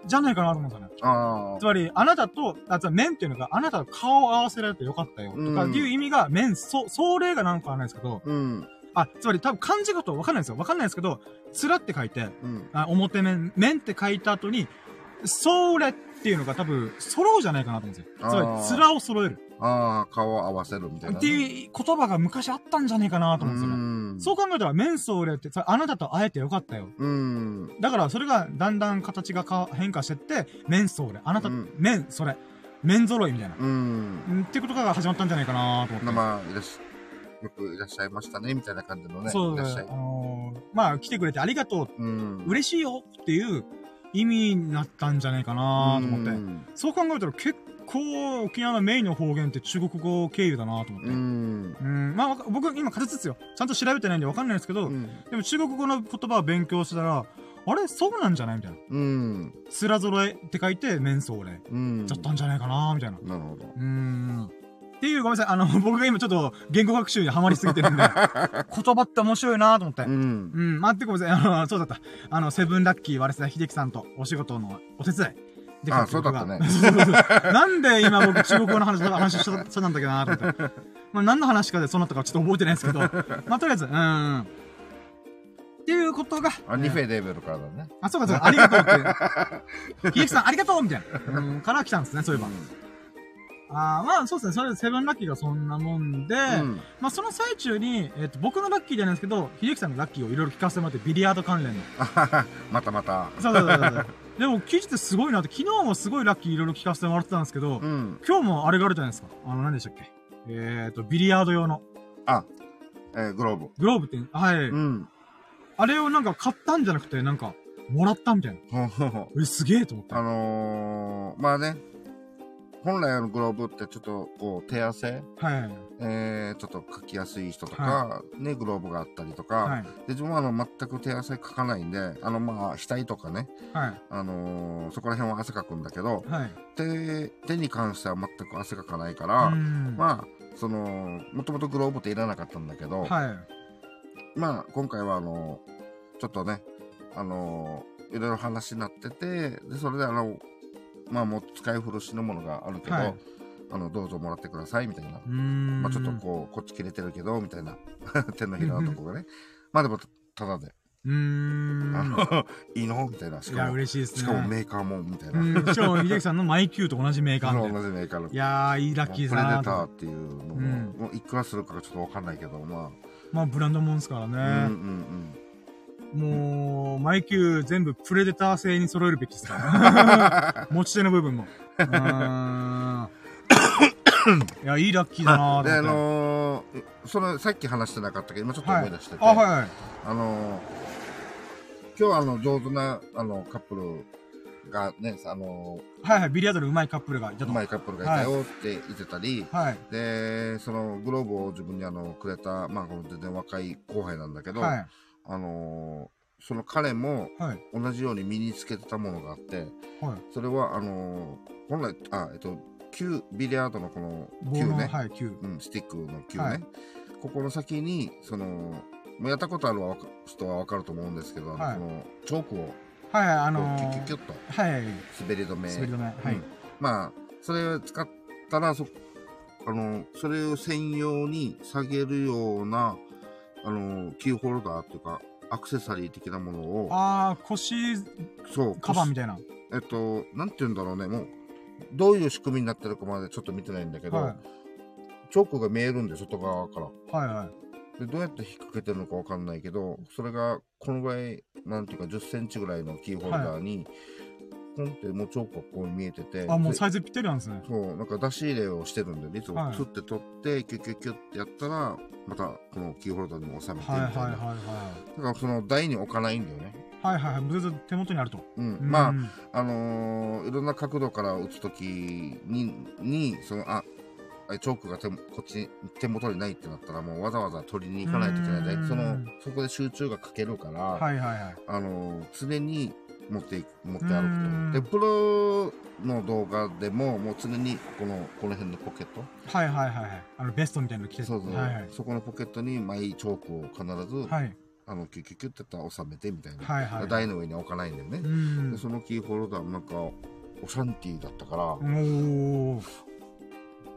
じゃないかなと思うんですよね。あつまり、あなたと、あ、つまり面っていうのが、あなたと顔を合わせられてよかったよ。とかうんいう意味が、面、そ、壮麗がなんかはないですけど、あうん。あ、つまり多分漢字だとわかんないんですよ。わかんないですけど、つらって書いて、うん。あ表面、面って書いた後に、それっていうのが多分、揃うじゃないかなと思うんですよ。つまり、面を揃える。ああ顔を合わせるみたいなねっていう言葉が昔あったんじゃねえかなと思うんですよそう考えたら、面相霊って、さあなたと会えてよかったよ。うんだから、それがだんだん形がか変化してって、面相霊。あなた、うん面、それ。面揃いみたいな。うんうんってことから始まったんじゃないかなと思って。まあいらっしよくいらっしゃいましたねみたいな感じのねそうだいらっしゃいあのーまあ、来てくれてありがとう、うん嬉しいよっていう意味になったんじゃないかなと思って。うんそう考えたら結構沖縄のメインの方言って中国語経由だなと思って。ううん。んまあ僕今仮説ですよ。ちゃんと調べてないんでわかんないですけど、うんでも中国語の言葉を勉強したら、あれ？そうなんじゃないみたいな。うんつら揃えって書いて、面相霊。うんだったんじゃないかなみたいな。なるほどうーん。っていう、ごめんなさい。あの、(laughs) 僕が今ちょっと言語学習にハマりすぎてるんで、(laughs) 言葉って面白いなと思って。ううん。ん待ってごめんなさい。あの、(laughs) そうだった。あの、セブンラッキー、割れ秀樹さんとお仕事のお手伝い。できあてことがそうだったねなんで今僕中国語の話、話しそうなんだっけなと思って。まあ何の話かでそうなったかちょっと覚えてないですけど、まあとりあえず、うーん。っていうことが、あニフェレベルからだねあ、そうかそうか、ありがとうって。秀樹さんありがとうみたいな。うん、から来たんですね、そういえば。あーまあそうですね、それでセブンラッキーがそんなもんで、うんまあその最中に、えっ、と、僕のラッキーじゃないですけど、秀樹さんのラッキーをいろいろ聞かせてもらって、ビリヤード関連の。(laughs) またまたそうそうそうそう。でも聞いててすごいなって、昨日もすごいラッキーいろいろ聞かせてもらってたんですけど、うん今日もあれがあるじゃないですか。あの、何でしたっけ？えっ、と、ビリヤード用のあえーグローブグローブって、はい。うんあれをなんか買ったんじゃなくて、なんか、もらったみたいな。え、すげえと思って。あのー、まあね本来のグローブってちょっとこう手汗はい。えー、ちょっと書きやすい人とか、はね、グローブがあったりとか、はい。で自分はあの全く手汗かかないんで、あのまあ額とかね、はい。あのーそこら辺は汗かくんだけど、はい。手、手に関しては全く汗かかないから、うん。まあ、その、もともとグローブっていらなかったんだけど、はい。まあ今回はあの、ちょっとね、あのいろいろ話になってて、で、それであの、まあもう使い古しのものがあるけど、はいあの、どうぞもらってくださいみたいな。まあちょっとこう、こっち切れてるけど、みたいな。(laughs) 手のひらのとこがね。まあでも、ただで。うーん。あの、いいのみたいな。しかも、ね。しかもメーカーも、みたいな。うん。しかも、秀樹さんのマイキューと同じメーカー同みたいな。じメーカーの。いやー、いいラッキープだなレデターと。っていうのも、うんもういくらするかちょっとわかんないけど、ままあ、ブランドもんですからあ、うんね。うんもう、マイキュー全部プレデター製に揃えるべきですから。(laughs) 持ち手の部分も。うーん。いや、いいラッキーだなうん。で、あと思って。のー、その、さっき話してなかったけど、今ちょっとはい思い出してて、あ、はい。あのー、今日はあの、上手な、あの、カップルがね、あのはいはい、ビリヤードのうまいカップルがいたー、と。うまいカップルがいたよって言ってたり、はい。で、そのグローブを自分にあの、くれた、まあ、この全然若い後輩なんだけど、はい。あのーその彼もはい。同じように身につけてたものがあって、はい。それは、あのー本来、あ、えっと、球、ビリヤードのこの球ね、はい、球。うん、スティックの球ね、はいここの先に、その、もうやったことある人はわかると思うんですけど、あのはいこのチョークをはい、はい、あこのうキュッキュキュッとはい、滑り止め。滑り止め。はい。うんまあ、それを使ったら、そ、あの、それを専用に下げるような、あの、キーホルダーっていうか、アクセサリー的なものを、あー、腰そう、カバンみたいな。えっと、なんて言うんだろうね、もう、どういう仕組みになってるかまでちょっと見てないんだけど、はい。チョークが見えるんで、外側から。はい、はい。で、どうやって引っ掛けてるのかわかんないけど、それが、このぐらい、なんていうか、10センチぐらいのキーホルダーに、ポンってもうチョークがこう見えてて、あ、もうでサイズぴったりなんですね。そう、なんか出し入れをしてるんで、いつって取って、キュッキュッキュッってやったら、またこのキーホルダーにも収めてみはい、はい、たいな。はい、だからその台に置かないんだよね。はい。はい、はい。ずっと手元にあると。うん。うんまあ、あのーいろんな角度から打つときに、に、その、あ、あチョークが手もこっちに手元にないってなったらもうわざわざ取りに行かないといけないでうんそのそこで集中がかけるから、はい、はい、はい。あのー常に持っていく持って歩うんくとでプロの動画でももう常にこのこの辺のポケットはい、はい、はいはい。あの、ベストみたいなの着てそうそう、はい、はい。そこのポケットにマイチョークを必ず、はい。あのキュッキュッキュッってやったら収めてみたいな、はいはい台の上に置かないんだよね、うんで。そのキーホルダーもなんかオシャンティーだったから、おー。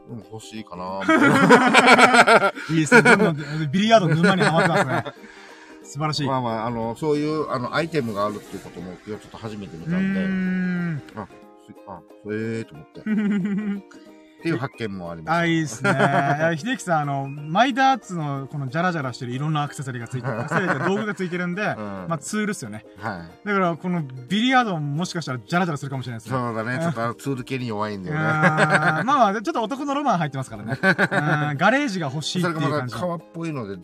うん、欲しいかないな (laughs) いいですね。どんどんビリヤードの沼にはまってますね。素晴らしい。まあまあ、あの、そういう、あの、アイテムがあるっていうことも、ちょっと初めて見うたんで、ーん。あ、すあ、それと思って。っていう発見もありまあ、す。いいですね。(laughs) 秀樹さん、あの、マイダーツのこのジャラジャラしてるいろんなアクセサリーがついてる、アクセサリーというか道具がついてるんで、うんまあツールっすよね。はい。だから、このビリヤードももしかしたらジャラジャラするかもしれないですね。そうだね。ちょっとあのツール系に弱いんだよね。あーまあまあ、ちょっと男のロマン入ってますからね。うんガレージが欲しいっていう感じの。た革っぽいので、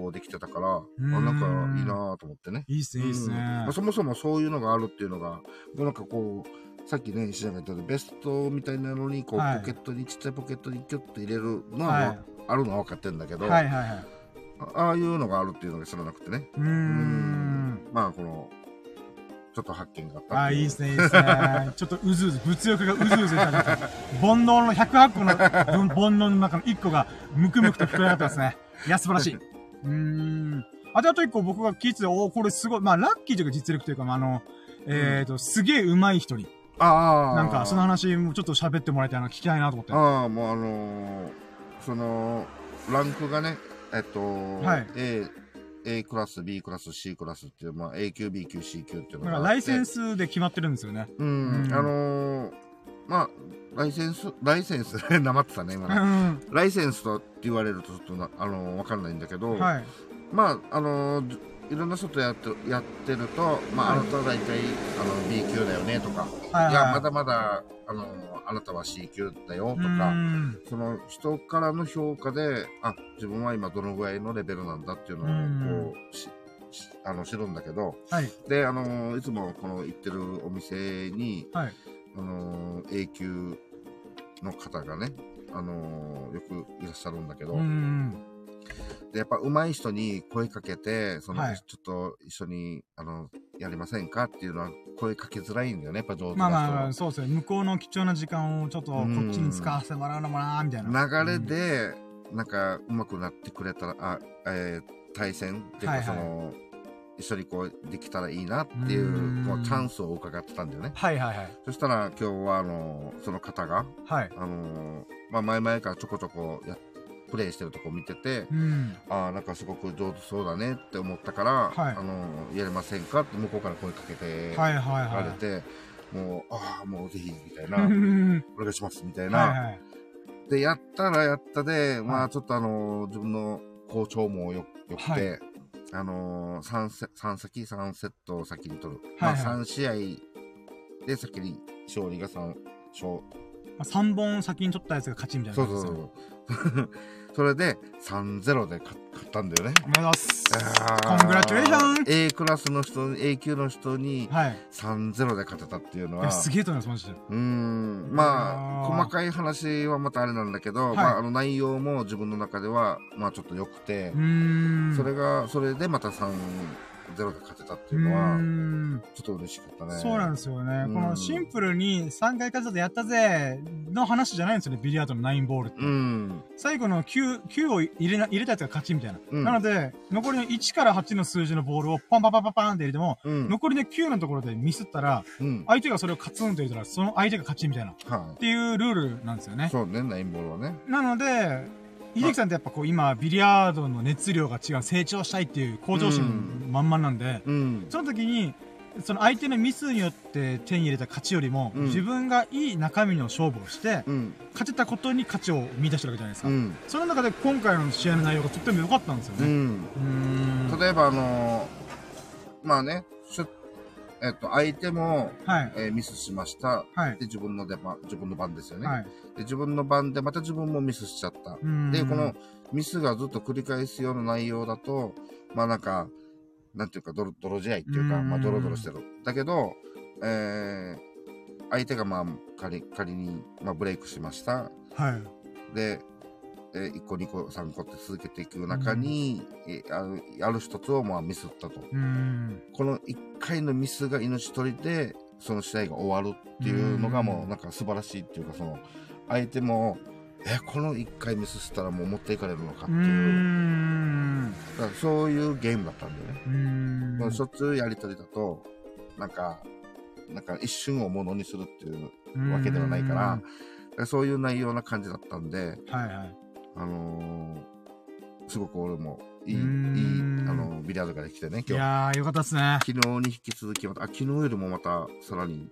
こうできてたから、あ、んなんかいいなぁと思ってね。いいっすね、いいっすねうん。まあそもそもそういうのがあるっていうのが、なんかこう、さっきね、石田が言ったベストみたいなのに、こう、はいポケットに、ちっちゃいポケットにキュッと入れるのは、はいあるのは分かってるんだけど、はいはいはい。あああいうのがあるっていうのが知らなくてね。うーん。まあ、この、ちょっと発見があったあいいっすね、いいっすね。(laughs) ちょっとうずうず、物欲がうずうずした煩悩の108個の煩悩の中の1個がムクムクと膨れ上がってますね。いや、素晴らしい。うーん。あとあと1個僕が聞いてて、おーこれすごい、まあ、ラッキーというか実力というか、まあ、あの、えっ、と、すげえ上手い人に、ああ。なんか、その話もちょっと喋ってもらいたいな、聞きたいなと思って。ああ、もうあのーその、ランクがね、えっと、はい A、A クラス、B クラス、C クラスっていう、まあ、A 級、B 級、C 級っていうのだがあって。からライセンスで決まってるんですよね。うん、うんあのーまあ、ライセンス、ライセンス、(laughs) なまってたね、今うね。ん。ライセンスとって言われるとちょっとな、あのーわかんないんだけど、はい。まあ、あのーいろんな人とやってやってると、まあ、はいあなたは大体、あの、B 級だよねとか、はいはいいや、まだまだ、あのーあなたは C 級だよとうか、ん。その人からの評価で、あ、自分は今どのぐらいのレベルなんだっていううんのを、こう、ししあの、知るんだけど、はい。で、あのーいつもこの行ってるお店に、はい。あのー A 級の方がね、あのーよくいらっしゃるんだけど、うん。で、やっぱ上手い人に声かけて、その、はいちょっと一緒に、あの、やりませんかっていうのは声かけづらいんだよね、やっぱ上手まな人は。あまあ、そうですね。向こうの貴重な時間をちょっとこっちに使わせてもらうのもなーみたいな。流れで、なんか、上手くなってくれたら、あ、えー対戦っていうか、はいはいその、一緒にこう、できたらいいなっていうう、んこう、チャンスを伺ってたんだよね。はいはいはい。そしたら、今日は、あの、その方が、はい。あの、まあ、前々からちょこちょこや、プレイしてるとこ見てて、うん。ああ、なんかすごく上手そうだねって思ったから、はいあの、やりませんかって向こうから声かけて、はいはいられはて、もう、ああ、もうぜひ、みたいい。な、うんお願いします、みたいはいな。はい。で、やったらやったで、まはあちょっとあの、自分の好調もよ、よくて、はいあのー、3セ、三先、3セットを先に取る。はいはいまあ3試合で先に勝利が3、勝、まあ3本先に取ったやつが勝ちみたいなそうそうですよね。そう。それで3-0で勝勝ったんだよね。おめでとうございます。コングラチュレーション A クラスの人、A 級の人にはい。3-0で勝てたっていうのはすげえと思います、マジで。うーん、まあ、細かい話はまたあれなんだけど、はいまあ、あの内容も自分の中では、まあちょっと良くて。それが、それでまた3、ゼロで勝てたっていううのは、ちょっと嬉しかったね。そうなんですよね。うんこのシンプルに3回勝つとやったぜの話じゃないんですよね、ビリヤードの9ボールって。うん。最後の9、9を入れな、入れたやつが勝ちみたいな。うんなので、残りの1から8の数字のボールをパンパンパンパンパンって入れても、うん。残りの9のところでミスったら、うん。相手がそれをカツンと入れたら、その相手が勝ちみたいな。っはていうルールなんですよい。ね。そうね、ナインボールはね。なので、秀樹さんってやっぱこう今、ビリヤードの熱量が違う、成長したいっていう向上心満々なんで、うん。その時に、その相手のミスによって手に入れた勝ちよりも、うん自分がいい中身の勝負をして、うん。勝てたことに価値を見出してるわけじゃないですか。うん。その中で今回の試合の内容がとっても良かったんですよね。例えば、あのーまあね、えっと、相手も、はい。えーミスしました。はい。で、自分の出番、自分の番ですよね。はい。で、自分の番でまた自分もミスしちゃった。うーんで、この、ミスがずっと繰り返すような内容だと、まあなんか、なんていうか、泥、泥試合っていうか、うんまあドロドロしてる。だけど、えー、相手がまあ仮、仮に、まあブレイクしました。はい。で、えー、1個、2個、3個って続けていく中に、えーある、ある一つをまあミスったと。うーん。この1回のミスが命取りで、その試合が終わるっていうのがもうなんか素晴らしいっていうか、その、相手も、え、この1回ミスしたらもう持っていかれるのかっていう。ん。だからそういうゲームだったんでね。うーん。まあしょっちゅうやりとりだと、なんか、なんか一瞬をものにするっていうわけではないから、だからそういう内容な感じだったんで、はいはい。あのーすごく俺もいい、いい、あのビリヤードができてね、い今日。やー、よかったっすね。昨日に引き続きまた、あ、昨日よりもまたさらに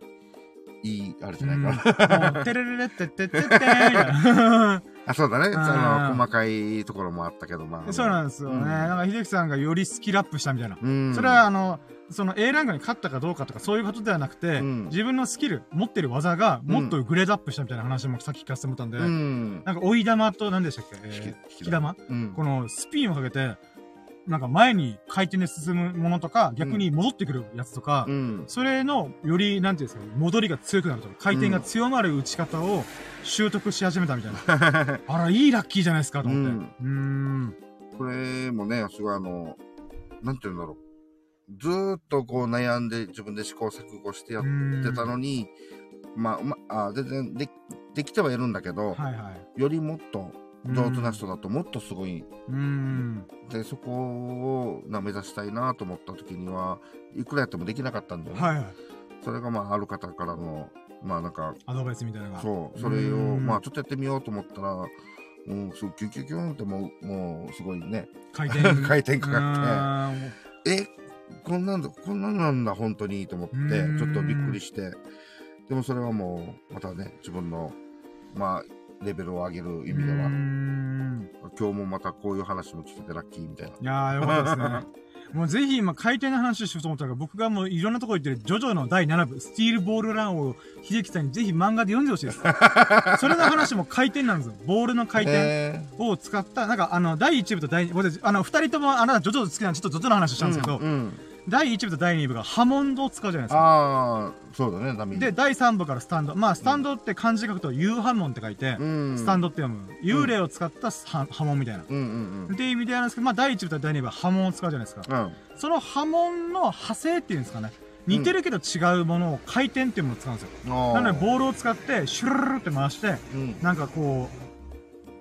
いい、あれじゃうんないかな。てれれれってってってって。(laughs) あ、そうだね。あの、細かいところもあったけど、まあ。そうなんですよね。うんなんか、秀樹さんがよりスキルアップしたみたいな。うん。それは、あの、その A ランクに勝ったかどうかとかそういうことではなくて、うん自分のスキル、持ってる技がもっとグレードアップしたみたいな話もさっき聞かせてもらったんで、うん。なんか追い玉と何でしたっけ、えー引き玉？うん。このスピンをかけて、なんか前に回転で進むものとか、逆に戻ってくるやつとか、うん。それのより、なんていうんですか、戻りが強くなるとか、回転が強まる打ち方を習得し始めたみたいな。(laughs) あら、いいラッキーじゃないですか、と思って。うーん。これもね、すごいあの、なんて言うんだろう。ずーっとこう悩んで自分で試行錯誤してやってたのに、まあ、まあ、全然でできてはいるんだけど、はいはい。よりもっと上手な人だともっとすごい。うーん。で、そこをな目指したいなと思った時には、いくらやってもできなかったんだよね。はいはい。それがまあ、ある方からの、まあなんか、アドバイスみたいなのが。そう、それを、うんまあちょっとやってみようと思ったら、もう、すごいキュキュキュンってもう、もう、すごいね、回転。(laughs) 回転かかかって、え、こんなんだ、こんなんなんだ、本当にと思ってうん、ちょっとびっくりして、でもそれはもう、またね、自分の、まあ、レベルを上げる意味では、ん。今日もまたこういう話も聞けてラッキーみたいな。いやー、よかったですね。もうぜひ今回転の話をしようと思ったから、僕がもういろんなとこ行ってるジョジョの第7部、スティールボールランを秀樹さんにぜひ漫画で読んでほしいです。(laughs) それの話も回転なんですよ。ボールの回転えを使った、なんかあの、第1部と第2部、僕あの、二人ともあなたジョジョ好きなんでちょっとジョジョの話をしたんですけど、うんうん第1部と第2部がハモンドを使うじゃないですか。ああ、そうだね、ダミで、第3部からスタンド。まあ、スタンドって漢字書くと、ユーハモンって書いて、うん、スタンドって読む。幽霊を使ったハ波紋みたいな。うんうんっていう意味であるんですけど、まあ、第1部と第2部は波紋を使うじゃないですか。うん。うん。その波紋の派生っていうんですかね。似てるけど違うものを回転っていうものを使うんですよ。なので、ボールを使って、シュルルルって回して、うん。なんかこう、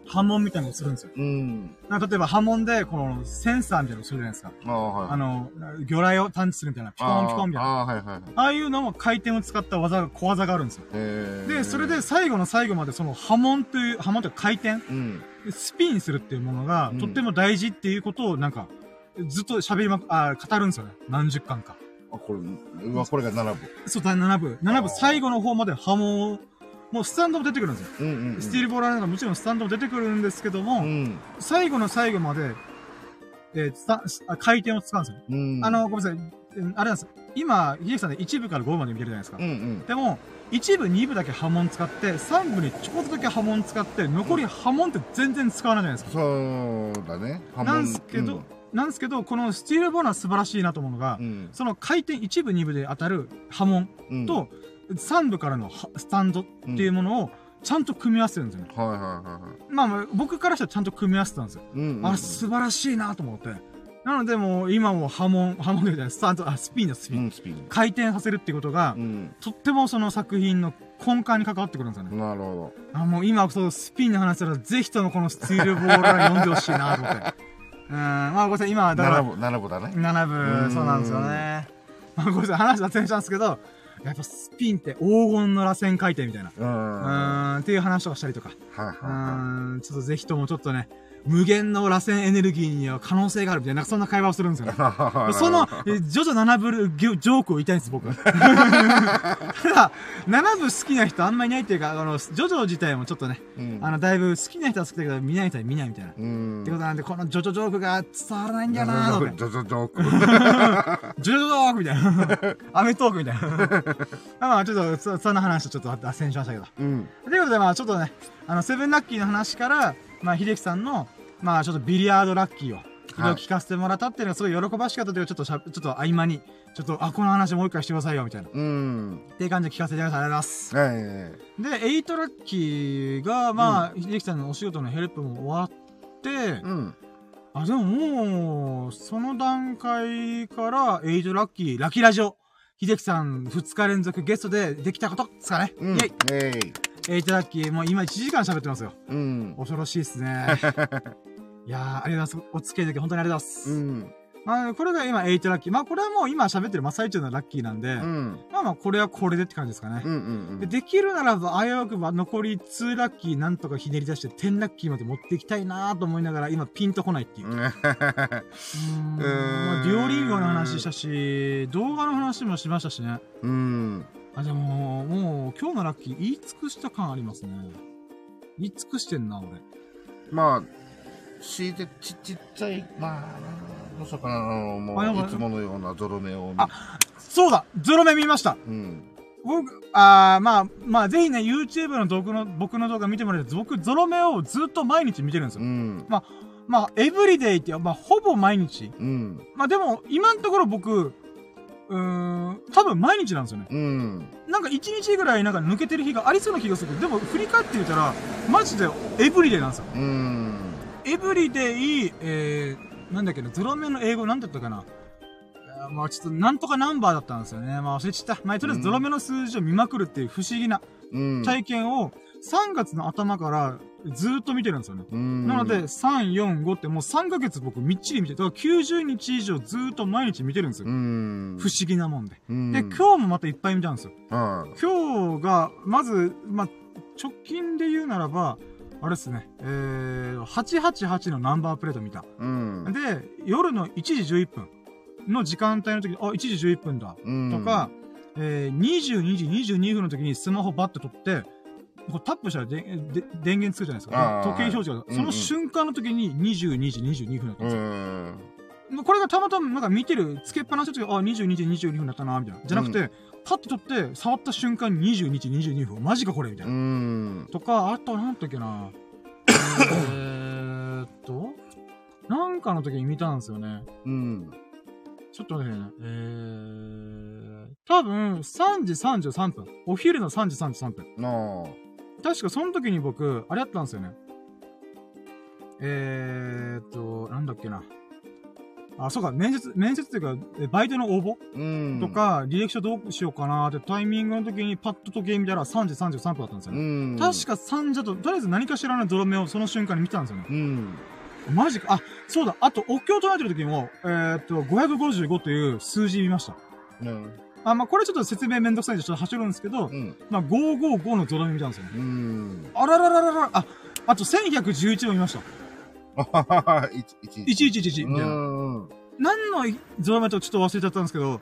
波紋みたいなのをするんですよ。うん。例えば波紋で、このセンサーみたいなのをするじゃないですか。ああ、はい。あの、魚雷を探知するみたいな、ピコンピコンみたいな。ああ、はいはい。ああいうのも回転を使った技が、小技があるんですよ。へーで、それで、最後の最後までその波紋という、波紋というか回転、うん。スピンするっていうものがとっても大事っていうことをなんか、ずっと喋りまく、あ語るんですよね。何十巻か。あ、これ、うわ、これが7部。そう、第7部。7部最後の方まで波紋を、もうスタンドも出てくるんですよ。うんうん、うん。スティールボーラーなんかもちろんスタンドも出てくるんですけども、うん。最後の最後まで、えースタあ回転を使うんですよ。うん。あ、の、ごめんなさい。うんあれなんですよ。今、秀樹さんで1部から5部まで見てるじゃないですか。うんうん。でも、1部、2部だけ波紋使って、3部にちょこっとだけ波紋使って、残り波紋って全然使わないじゃないですか。そうだね。波紋なんすけど、なんですけど、このスティールボーナー素晴らしいなと思うのがう、ん。その回転1部、2部で当たる波紋うん、と、3部からのはスタンドっていうものを、ちゃんと組み合わせてるんですよね。はいはいはいはい。まあまあ、僕からしたらちゃんと組み合わせてたんですよ。うん、うん。あれ素晴らしいなと思って。なのでもう今も波紋、波紋でじゃない、スタート、(laughs) あ、スピンだ、スピン。うん、スピン。回転させるっていうことが、うん。とってもその作品の根幹に関わってくるんですよね。なるほあ、もう今、そう、スピンの話したら、ぜひともこのスティールボールは読んでほしいなと思って。(laughs) うん、まあごめんなさい、今はど。だから7、部、7部だね。7うん部、そうなんですよね。まあごめんなさい、話脱線したんですけど、やっぱスピンって黄金の螺旋回転みたいな。うん。っていう話とかしたりとか。いはうーん、ちょっとぜひともちょっとね、無限の螺旋エネルギーには可能性があるみたいな、そんな会話をするんですよね。(laughs) その、えジョジョ7部ジョジョークを言いたいんです、僕。ただ、7部好きな人あんまりいないっていうか、あの、ジョジョ自体もちょっとね、うん、あの、だいぶ好きな人は好きだけど、見ない人は見ないみたいな。っうん。てことなんで、このジョジョジョークが伝わらないんだよなジョジョジョーク。(laughs) ジョジョジョークみたいな。(laughs) アメトークみたいな。まあ、ちょっと、そそんな話とちょっと脱線しましたけど。うん。ということで、まあ、ちょっとね、あの、 seven lucky の話から、まあ、秀樹さんの、まあ、ちょっとビリヤードラッキーを、い聞かせてもらったっていうのはすごい喜ばしかったというか、ちょっとしゃ、ちょっと合間に、ちょっと、あ、この話もう一回してくださいよ、みたいな。っうん。ていう感じで聞かせていただきありがとうございます。はい。で、 eight lucky が、まあ、秀樹さんのお仕事のヘルプも終わって、うん。あ、でももう、その段階から、 eight lucky、ラッキーラジオ、秀樹さん2日連続ゲストでできたことですかね。うん。イェイえい。 eight lucky、もう今1時間喋ってますよ。うん。恐ろしいですね。(laughs) いやー、ありがとうございます。お付き合いだけ本当にありがとうございます。うん。まあ、これが今8ラッキー。まあ、これはもう今喋ってる真っ最中のラッキーなんで、うん。まあまあ、これはこれでって感じですかね。うん。うん。でできるならば、あわよくば残り2ラッキーなんとかひねり出して10ラッキーまで持っていきたいなーと思いながら、今ピンとこないっていう。うーん。まあ、デュオリンゴの話したし、動画の話もしましたしね。うん。あ、でも、もう、今日のラッキー言い尽くした感ありますね。言い尽くしてんな、俺。まあ、強いてちちっちゃい、まあ、どうしようかな、あのもう、あやばいいつものようなゾロ目を見あそうだゾロ目見ましたうん。僕、あーまあ、まあ、ぜひね、YouTube の僕の、僕の動画見てもらえると、僕、ゾロ目をずっと毎日見てるんですよ。うん。まあ、エブリデイって、まあ、ほぼ毎日。うん。まあ、でも、今のところ僕、うーん、多分毎日なんですよね。うん。なんか一日ぐらいなんか抜けてる日がありそうな気がするけど、でも振り返ってみたら、マジでエブリデイなんですよ。うん。エブリデイ、えー、なんだっけな、ゾロ目の英語なんだったかな。まあちょっとなんとかナンバーだったんですよね。まあ忘れちゃった。まあとりあえずゾロ目の数字を見まくるっていう不思議なうん。体験を3月の頭からずーっと見てるんですよね。うん。なので、3、4、5ってもう3ヶ月僕みっちり見て、だから90日以上ずーっと毎日見てるんですよ。うん。不思議なもんで。うん。で、今日もまたいっぱい見たんですよ。は今日が、まず、まあ、直近で言うならば、あれですね、えー、888のナンバープレート見た。い。うん。で、夜の1時11分の時間帯の時に、あ、1時11分だ。うんとか、、えー、22時22分の時にスマホバッて取って、こうタップしたらでで電源つくじゃないですか。時計表示が。うんうんその瞬間の時に22時22分だったんうですよ。ん。これがたまたまなんか見てる、つけっぱなしの時あ、22時22分だったな、みたいな。じゃなくて、パッと取って、触った瞬間に22時22分。マジかこれみたいうな。ん。とか、あと、なんだっけな。えーっと、なんかの時に見たんですよね。うん。ちょっとね。えー、多分、3時33分。お昼の3時33分。な確かその時に僕、あれやったんですよね。えーっと、なんだっけな。あ、そうか、面接、面接っていうか、えバイトの応募うん。と、か、履歴書どうしようかなってタイミングの時にパッと時計見たら3時33分だったんですようね。ん。確か3時だと、とりあえず何かしらのゾロ目をその瞬間に見てたんですよね。うん。マジか。あ、そうだ。あと、お経を唱えてる時にも、えーっと、555という数字見ました。うん。あ、まあ、これちょっと説明めんどくさいんでちょっと走るんですけど、うん。まあ、555のゾロ目見たんですよね。うん。あららららら、あ、あと1111も見ました。あははは、いち、いち。1111みたいな。うん。何のゾロ目とちょっと忘れちゃったんですけど、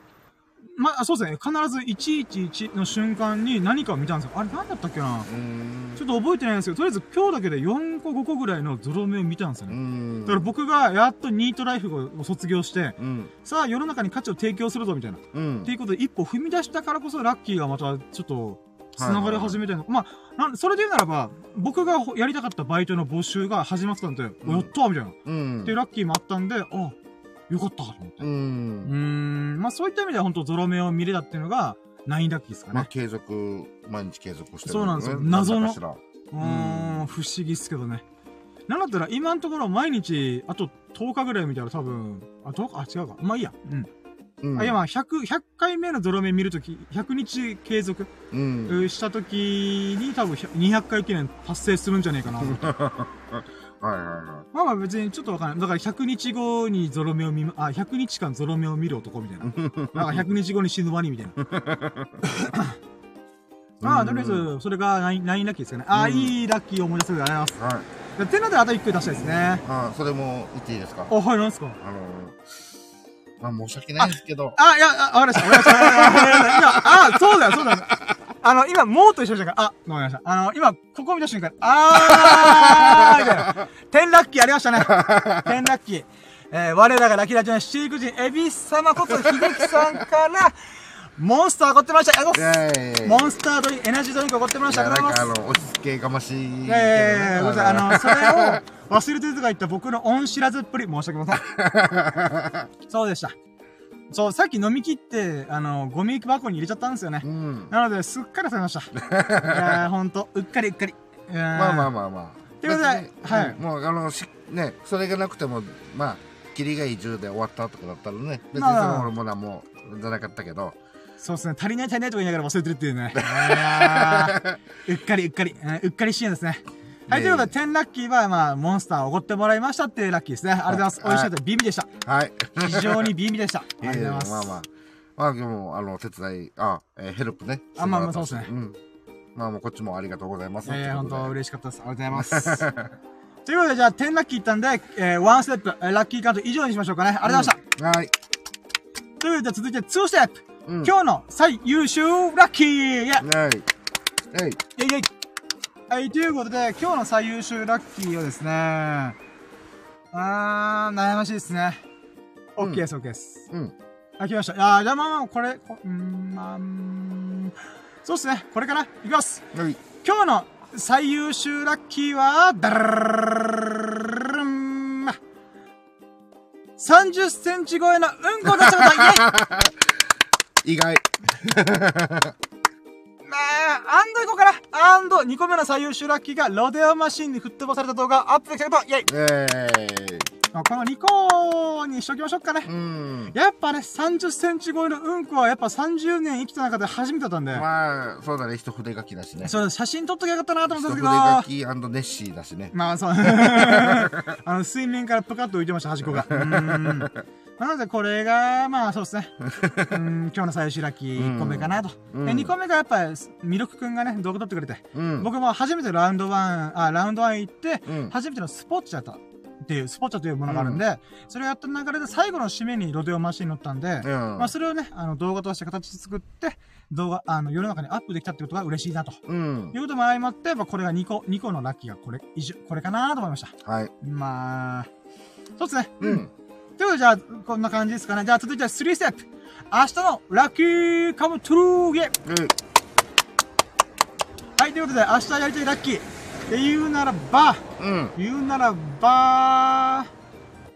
まあ、そうですね。必ず111の瞬間に何かを見たんですよ。あれ何だったっけな？うん。ちょっと覚えてないんですけど、とりあえず今日だけで4個5個ぐらいのゾロ目を見たんですようね。ん。だから僕がやっとニートライフを卒業して、うん。さあ世の中に価値を提供するぞみたいな。うんっていうことで一歩踏み出したからこそラッキーがまたちょっと繋がり始めてるの。まあ、なんそれで言うならば、僕がほやりたかったバイトの募集が始まってたんで、うんやったーみたいな。うん。っていうラッキーもあったんで、あ、よかったと思って。う。うんーん、まあそういった意味では本当ゾロ目を見れたっていうのが、ナインラッキーですかまあ、ね。継続、毎日継続してる、そうなんですよ謎のうーん、不思議っすけどね。なんだったら今のところ毎日、あと10日ぐらい見たら多分、あ、10日？あ、違うか。まあいいや。うん。うん。あ、いやまあ100、100回目のゾロ目見るとき、100日継続うん。したときに多分200回記念達成するんじゃねえかなと (laughs) はいはいはまあまあ別にちょっとわかんない。だから100日後にゾロ目を見ま、あ、100日間ゾロ目を見る男みたいな。(laughs) なんか100日後に死ぬワニみたいな。ま (laughs) あ、とりあえず、それがナインナインラッキーですかね。ああ、うんいいラッキーを思い出せるありがとうございい。はい。てのであと1回出したいですね。あ、それも言っていいですか？あ、はい、なんですか？あのー、まあ申し訳ないですけど、あ、いや、あ、わかりました。わかりました。今、あ、そうだよ、そうだよ。あの、今、もうと一緒じゃんあ、わかりました。あの、今、ここ見た瞬間、あー (laughs) みたいな。天ラッキーありましたね。天ラッキー。えー、我らがラッキーラジオのシーク人、エビス様こと、秀樹さんから、モンスターおごってました。モンスタードリンク、エナジードリンクおごってました。ありがとうございます。なんかあの、落ち着けがましいけどね。いやいやいやごめんなさい。あの、それを忘れてるとか言った僕の恩知らずっぷり申し訳ございません。(laughs) そうでした。そう、さっき飲み切って、あの、ゴミ箱に入れちゃったんですよねう。ん。なので、すっかりされました。(laughs) いやー、ほんと、うっかりうっかり。ままあまあまあまあ。ということではいうんもう、あの、し、ね、それがなくても、まあ、キリがいい10で終わったとかだったらね、別にそまあのものはもう、じゃなかったけど、そうですね、足りない足りないとか言いながら忘れてるっていうね。(laughs) うっかりうっかり、うんうっかり支援ですね。はい、ということで、10ラッキーは、まあ、モンスターをおごってもらいましたっていうラッキーですね。ありがとうございます。美味しかった。ビビでした。はい。非常にビビでした。(laughs) ありがとうございます。まあまあ。まあ、でも、あの、手伝い、あ、えーヘルプね。あまあまあそうですねうん。まあもうこっちもありがとうございます。いやいや、本当嬉しかったです。ありがとうございます。(laughs) ということで、じゃあ、10ラッキーいったんで、えー、1ステップ、えーラッキーカウント以上にしましょうかね。ありがとうございました。はい。ということで、続いて2ステップ。うん。今日の最優秀ラッキーイェイはい。はい。イェイイェイはい、ということで、今日の最優秀ラッキーはですね、あー、悩ましいですね。うん OK です、OK です。うん。あ、来ました。いやー、じゃあまあまあ、これ、こうーん、まあ、んそうですね。これかな。いきます。はい。今日の最優秀ラッキーは、ダラルン30センチ超えのうんこを出したこと、イェイ意外。まあ、アンドいこうかな。アンド、2個目の最優秀ラッキーが、ロデオマシンに吹っ飛ばされた動画をアップできたこと、イェイえー。まあこの2個にしときましょうかね。うん。やっぱね、30センチ超えのうんこはやっぱ30年生きた中で初めてだったんで、まあ、そうだね。一筆書きだしね。それ写真撮っときゃよかったなと思った一んですけど、筆書きネッシーだしね。まあそう。(laughs) あの、水面からプカッと浮いてました、端っこが。うーん。なので、これが、まあそうですね。(laughs) うん、今日の最終ラッキー1個目かなと。うんで、2個目がやっぱ、ミルクくんがね、動画撮ってくれて。うん。僕も初めてラウンド1、あ、ラウンド1行って、うん。初めてのスポッチャだっていう、スポッチャというものがあるんで、それをやった流れで最後の締めにロデオマシンに乗ったんで、うん。まあそれをね、あの動画として形作って、動画、あの世の中にアップできたってことが嬉しいなと。うんい。うことも相まって、まあこれが2個、2個のラッキーがこれ、以上、これかなと思いました。はい。まあ、そうですね。うん。ということで、じゃあ、こんな感じですかね。じゃあ、続いては3ステップ。明日のラッキーカムトゥルーイェイうん。はい、ということで、明日やりたいラッキー。って言うならば、うん。言うならば、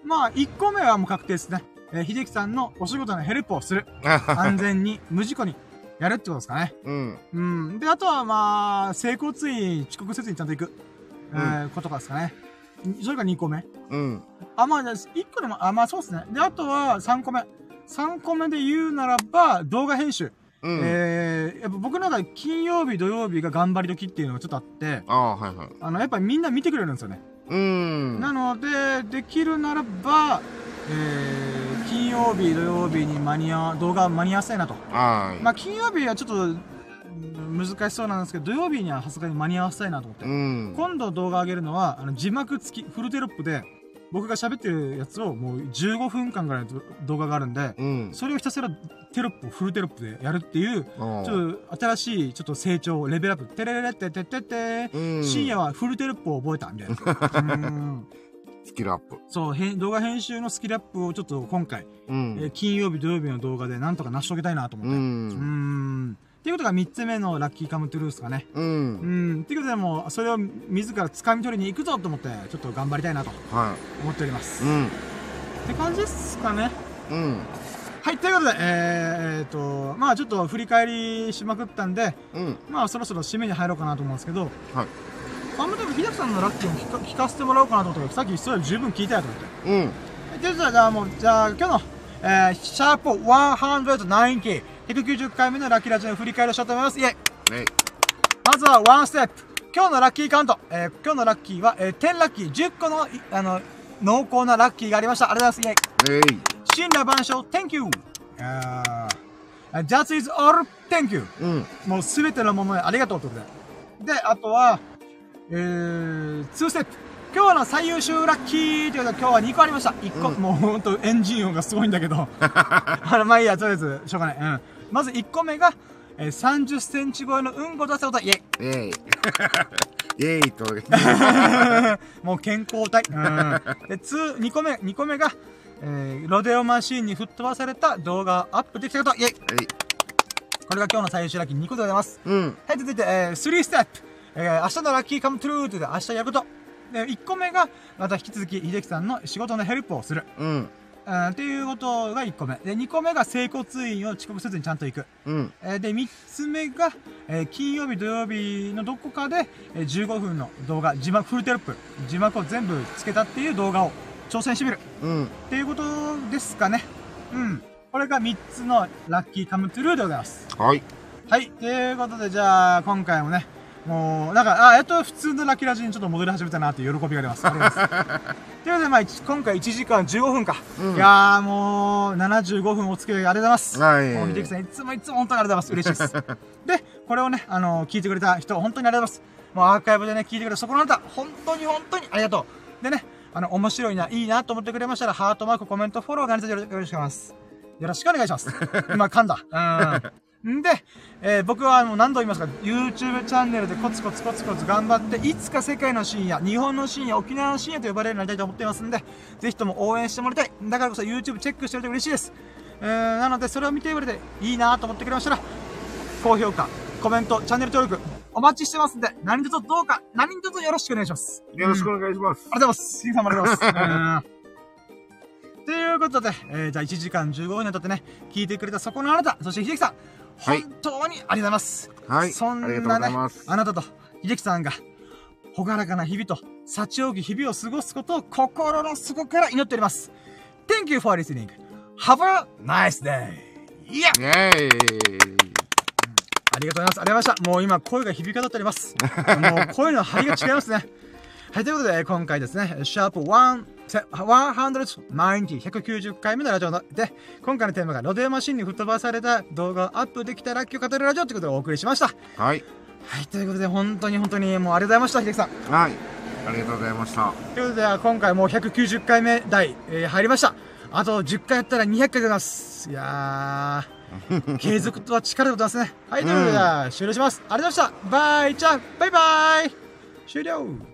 まあ、1個目はもう確定ですね。えー、秀樹さんのお仕事のヘルプをする。(laughs) 安全に、無事故にやるってことですかね。うん。うん。で、あとはまあ、成功つい遅刻せずにちゃんと行く。えーことかですかね。それが2個目。うん。あ、まあ、1個でも、あ、まあそうですね。で、あとは3個目。3個目で言うならば、動画編集。うん。えー、やっぱ僕の中で金曜日、土曜日が頑張り時っていうのがちょっとあって、ああ、はいはい。あの、やっぱりみんな見てくれるんですよね。うん。なので、できるならば、えー、金曜日、土曜日に間に合う、動画間に合わせたいなと。はい。まあ、金曜日はちょっと、うん難しそうなんですけど、土曜日にはさすがに間に合わせたいなと思って。うん。今度動画上げるのは、あの、字幕付き、フルテロップで、僕が喋ってるやつをもう15分間ぐらいの動画があるんで、うん。それをひたすらテロップをフルテロップでやるっていう、ちょっと新しいちょっと成長、レベルアップ、テレレレってってってって、うん。深夜はフルテロップを覚えたみたいな。(laughs) うんスキルアップ。そう、編動画編集のスキルアップをちょっと今回、うえーん。金曜日、土曜日の動画でなんとか成し遂げたいなと思うって。うーん。ん。っていうことが3つ目のラッキーカムトゥルースかね。う。うんん。っていうことでもう、それを自ら掴み取りに行くぞと思って、ちょっと頑張りたいなとは思っております。い。うん。って感じですかね。うん。はい、ということで、えー、えーと、まあちょっと振り返りしまくったんで、うん。まあそろそろ締めに入ろうかなと思うんですけど、はい。あんまでも、秀樹さんのラッキーも聞か聞かせてもらおうかなと思ったけど、さっきそれ十分聞いたやと思って。うん。で、じゃあ、じゃあもう、じゃあ、今日の、えー、シャープ190、190回目のラッキーラジオを振り返りをしようと思います。イェイね。まずはワンステップ。今日のラッキーカウント。えー、今日のラッキーは、えー、10ラッキー、10個の、いあの、濃厚なラッキーがありました。ありがとうございます。イェイえい。神羅万象、Thank you! あー That is all, thank you! うん。もうすべてのものへありがとうということで。で、あとは、えー、2ステップ。今日の最優秀ラッキーということで今日は2個ありました。1個、うんもうほんとエンジン音がすごいんだけど。(laughs) あの、まあいいや、とりあえず、しょうがない。うん。まず1個目が、えー、30センチ超えのうんこを出したこと、イェイえい。えいと。(laughs) もう健康体。うん。で、 two、2個目、2個目が、えー、ロデオマシーンに吹っ飛ばされた動画をアップできたこと、イェイ。これが今日の最優秀ラッキー2個でございます。うん。はい、続いて、えー、3ステップ。えー、明日のラッキーカムトゥルーということで、明日やること。で、1個目が、また引き続き、秀樹さんの仕事のヘルプをする。うん。うん、っていうことが1個目。で、2個目が整骨院を遅刻せずにちゃんと行く。うん。えーで、3つ目が、えー金曜日、土曜日のどこかで、えー15分の動画、字幕、フルテロップ、字幕を全部つけたっていう動画を挑戦してみる。うん。っていうことですかね。うん。これが3つのラッキーカムトゥルーでございます。はい。はい。ということで、じゃあ、今回もね、もう、なんか、あ、やっと普通のラッキーラジにちょっと戻り始めたなっていう喜びがあります。ありがとうございます。ということで、まあ、一 (laughs) 今回1時間15分か。うんいやー、もう、75分お付き合いありがとうございます。はいもう、秀樹さん、いつもいつも本当にありがとうございます。嬉しいです。で、これをね、あの聞いてくれた人、本当にありがとうございます。もうアーカイブでね、聞いてくれたそこのあなた、本当に本当にありがとう。でね、あの、面白いな、いいなと思ってくれましたら、ハートマーク、コメント、フォローがありがとうよろしくお願いします。よろしくお願いします。今噛んだ。うん。んで、えー僕はもう何度言いますか、YouTube チャンネルでコツコツコツコツ頑張って、いつか世界の深夜、日本の深夜、沖縄の深夜と呼ばれるようになりたいと思っていますんで、ぜひとも応援してもらいたい。だからこそ YouTube チェックしてくれて嬉しいです。えーなので、それを見てくれていいなと思ってくれましたら、高評価、コメント、チャンネル登録、お待ちしてますんで、何卒どうか、何卒よろしくお願いします。よろしくお願いします。ありがとうございます。ヒさんもありがとうございます。(laughs) うんということで、えーじゃあ1時間15分にとってね、聞いてくれたそこのあなた、そして秀樹さん、はい本当にありがとうございます。はい。そんなね。あなたと秀樹さんが、ほがらかな日々と、幸多き日々を過ごすことを心の底から祈っております。Thank you for listening. Have a nice day. いやイェーイ。ありがとうございます。ありがとうございました。もう今、声が響き渡っております。(laughs) もう声の張りが違いますね。はい、ということで、今回ですね、シャープ1、190、190回目のラジオで、今回のテーマがロデオマシンに吹っ飛ばされた動画をアップできたラッキーを語るラジオということでお送りしました。はい。はい、ということで、本当に本当にもうありがとうございました、秀樹さん。はい。ありがとうございました。ということで、今回もう190回目台、えー入りました。あと10回やったら200回出ます。いやー、(laughs) 継続とは力でございますね。はい、ということで、終了します。ありがとうございました。バイ、じゃあ、バイバイ終了